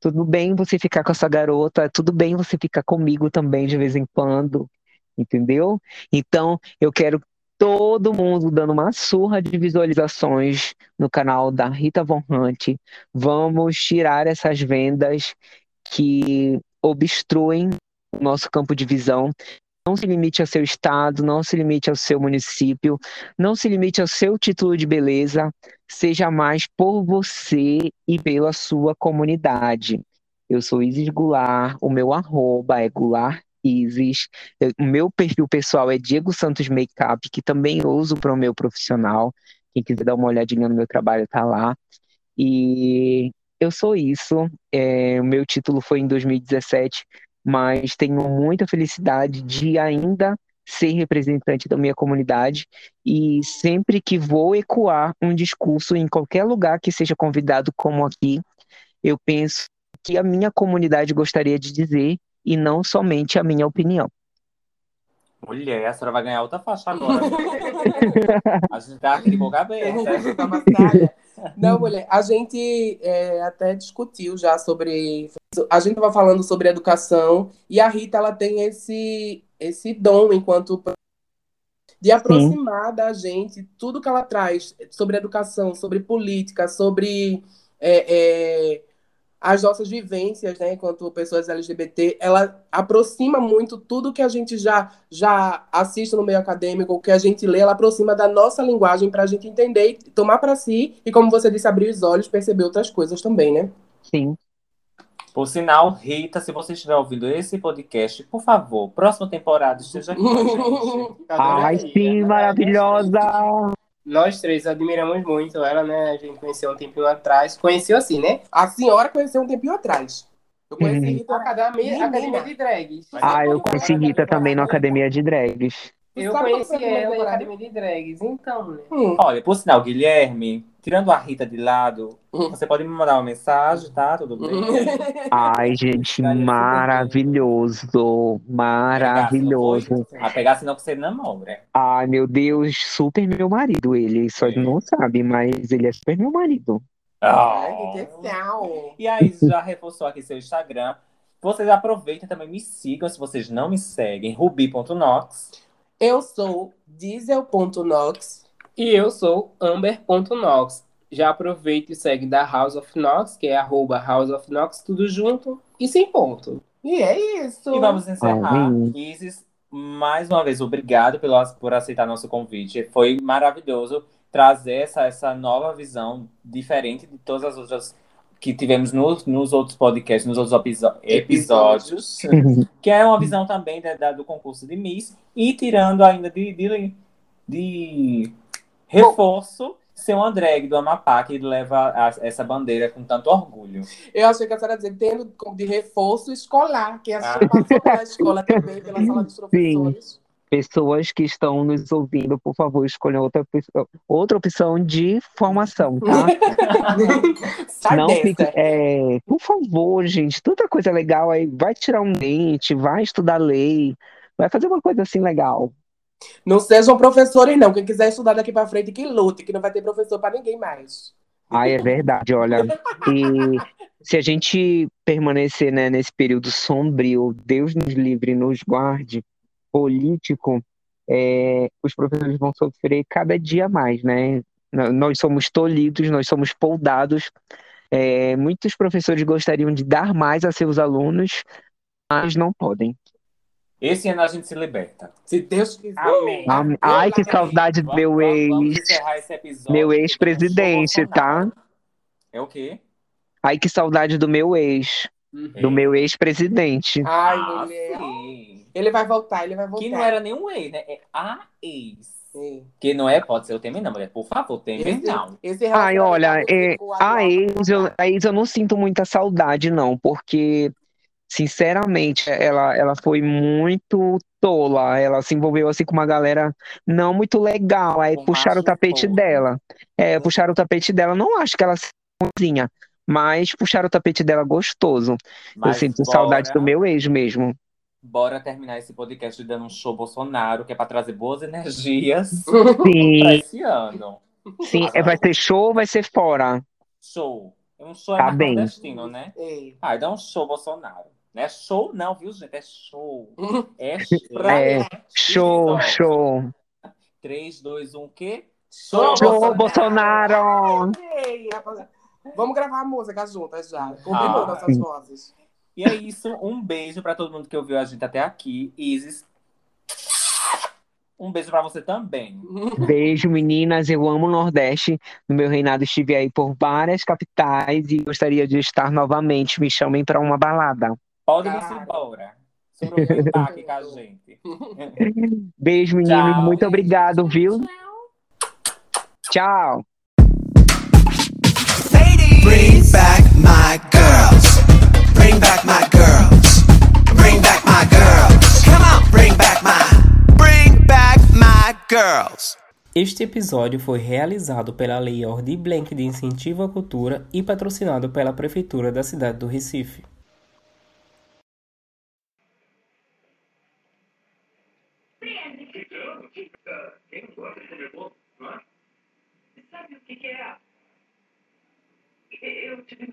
Tudo bem você ficar com essa garota, tudo bem você ficar comigo também de vez em quando, entendeu? Então, eu quero todo mundo dando uma surra de visualizações no canal da Rita Von Hunt. Vamos tirar essas vendas que obstruem o nosso campo de visão. Não se limite ao seu estado, não se limite ao seu município, não se limite ao seu título de beleza, seja mais por você e pela sua comunidade. Eu sou Isis Goulart, o meu arroba é Goulart Isis. O meu perfil pessoal é Diego Santos Makeup, que também uso para o meu profissional. Quem quiser dar uma olhadinha no meu trabalho, tá lá. E eu sou isso. É, o meu título foi em 2017, mas tenho muita felicidade de ainda ser representante da minha comunidade e sempre que vou ecoar um discurso em qualquer lugar que seja convidado, como aqui, eu penso que a minha comunidade gostaria de dizer e não somente a minha opinião. Mulher, a senhora vai ganhar outra faixa agora. (laughs) a gente tá aqui de boca aberta. Não, mulher, a gente é, até discutiu já sobre. A gente estava falando sobre educação e a Rita ela tem esse, esse dom enquanto de aproximar da gente tudo que ela traz sobre educação, sobre política, sobre é, é, as nossas vivências, né, enquanto pessoas LGBT, ela aproxima muito tudo que a gente já já assiste no meio acadêmico, o que a gente lê, ela aproxima da nossa linguagem para a gente entender, tomar para si e, como você disse, abrir os olhos, perceber outras coisas também, né? Sim. Por sinal, Rita, se você estiver ouvindo esse podcast, por favor, próxima temporada esteja aqui com a gente. (laughs) Ai, sim, maravilhosa! Nós três admiramos muito ela, né? A gente conheceu um tempinho atrás. Conheceu assim, né? A senhora conheceu um tempinho atrás. Eu conheci Uhum. Rita A academia, academia de drags. Ah, eu conheci Rita também na Academia de Drags. Eu conheci ela na academia de drags. Então, né? Hum. Olha, por sinal, Guilherme, tirando a Rita de lado, Hum. você pode me mandar uma mensagem, tá? Tudo bem? (laughs) Ai, gente, maravilhoso, maravilhoso. A pegar senão que você namora. Ai, meu Deus, super meu marido, ele só É. não sabe, mas ele é super meu marido. Ai, Oh. que especial. E aí, já reforçou aqui seu Instagram. Vocês aproveitem e também me sigam, se vocês não me seguem, rubi.nox. Eu sou diesel.nox. E eu sou Amber.nox. Já aproveita e segue da House of Nox, que é arroba House of Nox, tudo junto e sem ponto. E é isso. E vamos encerrar. Amém. Isis, mais uma vez, obrigado pelo, por aceitar nosso convite. Foi maravilhoso trazer essa, essa nova visão, diferente de todas as outras que tivemos nos, nos outros podcasts, nos outros episódios, que é uma visão também da, da- do concurso de Miss, e tirando ainda de, de, de reforço ser uma drag do Amapá que leva a- essa bandeira com tanto orgulho. Eu achei que a senhora ia dizer, tendo de reforço escolar, que a senhora Ah. passou pela escola também, pela sala dos professores. Pessoas que estão nos ouvindo, por favor, escolham outra, opção- outra opção de formação, tá? (laughs) Não fique, é, por favor, gente, tanta coisa legal aí. Vai tirar um dente, vai estudar lei, vai fazer uma coisa assim legal. Não sejam professores, não. Quem quiser estudar daqui pra frente, que lute, que não vai ter professor pra ninguém mais. Ai, é verdade, olha. E se a gente permanecer, né, nesse período sombrio, Deus nos livre nos guarde, político, é, os professores vão sofrer cada dia mais, né? Nós somos tolhidos, nós somos poldados. É, muitos professores gostariam de dar mais a seus alunos, mas não podem. Esse ano a gente se liberta. Se Deus quiser. Amém. Am- Ai, que saudade do meu Vamos- Vamos ex. encerrar esse episódio. Meu tem ex-presidente, tá? É o quê? Ai, que saudade do meu ex, do meu ex-presidente. Ai, Ah, mulher. sim. Ele vai voltar, ele vai voltar. Que não era nenhum ex, né? É a ex. É. Que não é, pode ser o Temer, não, mulher. Por favor, Temer, Esse, não. esse Ai, olha, é, a ex, eu, a ex eu não sinto muita saudade, não, porque, sinceramente, ela, ela foi muito tola. Ela se envolveu assim com uma galera não muito legal. Aí Com puxaram o tapete podre. dela. É, puxaram o tapete dela. Não acho que ela seja bonzinha, mas puxaram o tapete dela gostoso. Eu Mas sinto bora- saudade do meu ex mesmo. Bora terminar esse podcast dando um show Bolsonaro, que é pra trazer boas energias (laughs) Sim, esse ano. sim. É, vai ser show ou vai ser fora? Show. Um show é Tá mais bem. nordestino, né? É. Ah, dá um show Bolsonaro. Não é show, não, viu, gente? É show. (laughs) É É, lá. show, show. 3, 2, 1, quê? Show, Show, Bolsonaro! Ei, rapaziada. Vamos gravar a música juntas já. Combinou Ah. nossas vozes. E é isso. Um beijo pra todo mundo que ouviu a gente até aqui. Isis. Um beijo pra você também. (laughs) Beijo, meninas. Eu amo o Nordeste. No meu reinado estive aí por várias capitais e gostaria de estar novamente. Me chamem para uma balada. Pode ir embora. Aqui com a gente. (laughs) Beijo, meninos. Tchau, Muito gente. obrigado, viu? Tchau. Bring back my girls. Bring back my girls. Bring back my girls. Come on, bring back my. Bring back my girls. Este episódio foi realizado pela Lei Ordi Blank de Incentivo à Cultura e patrocinado pela Prefeitura da cidade do Recife. Yeah.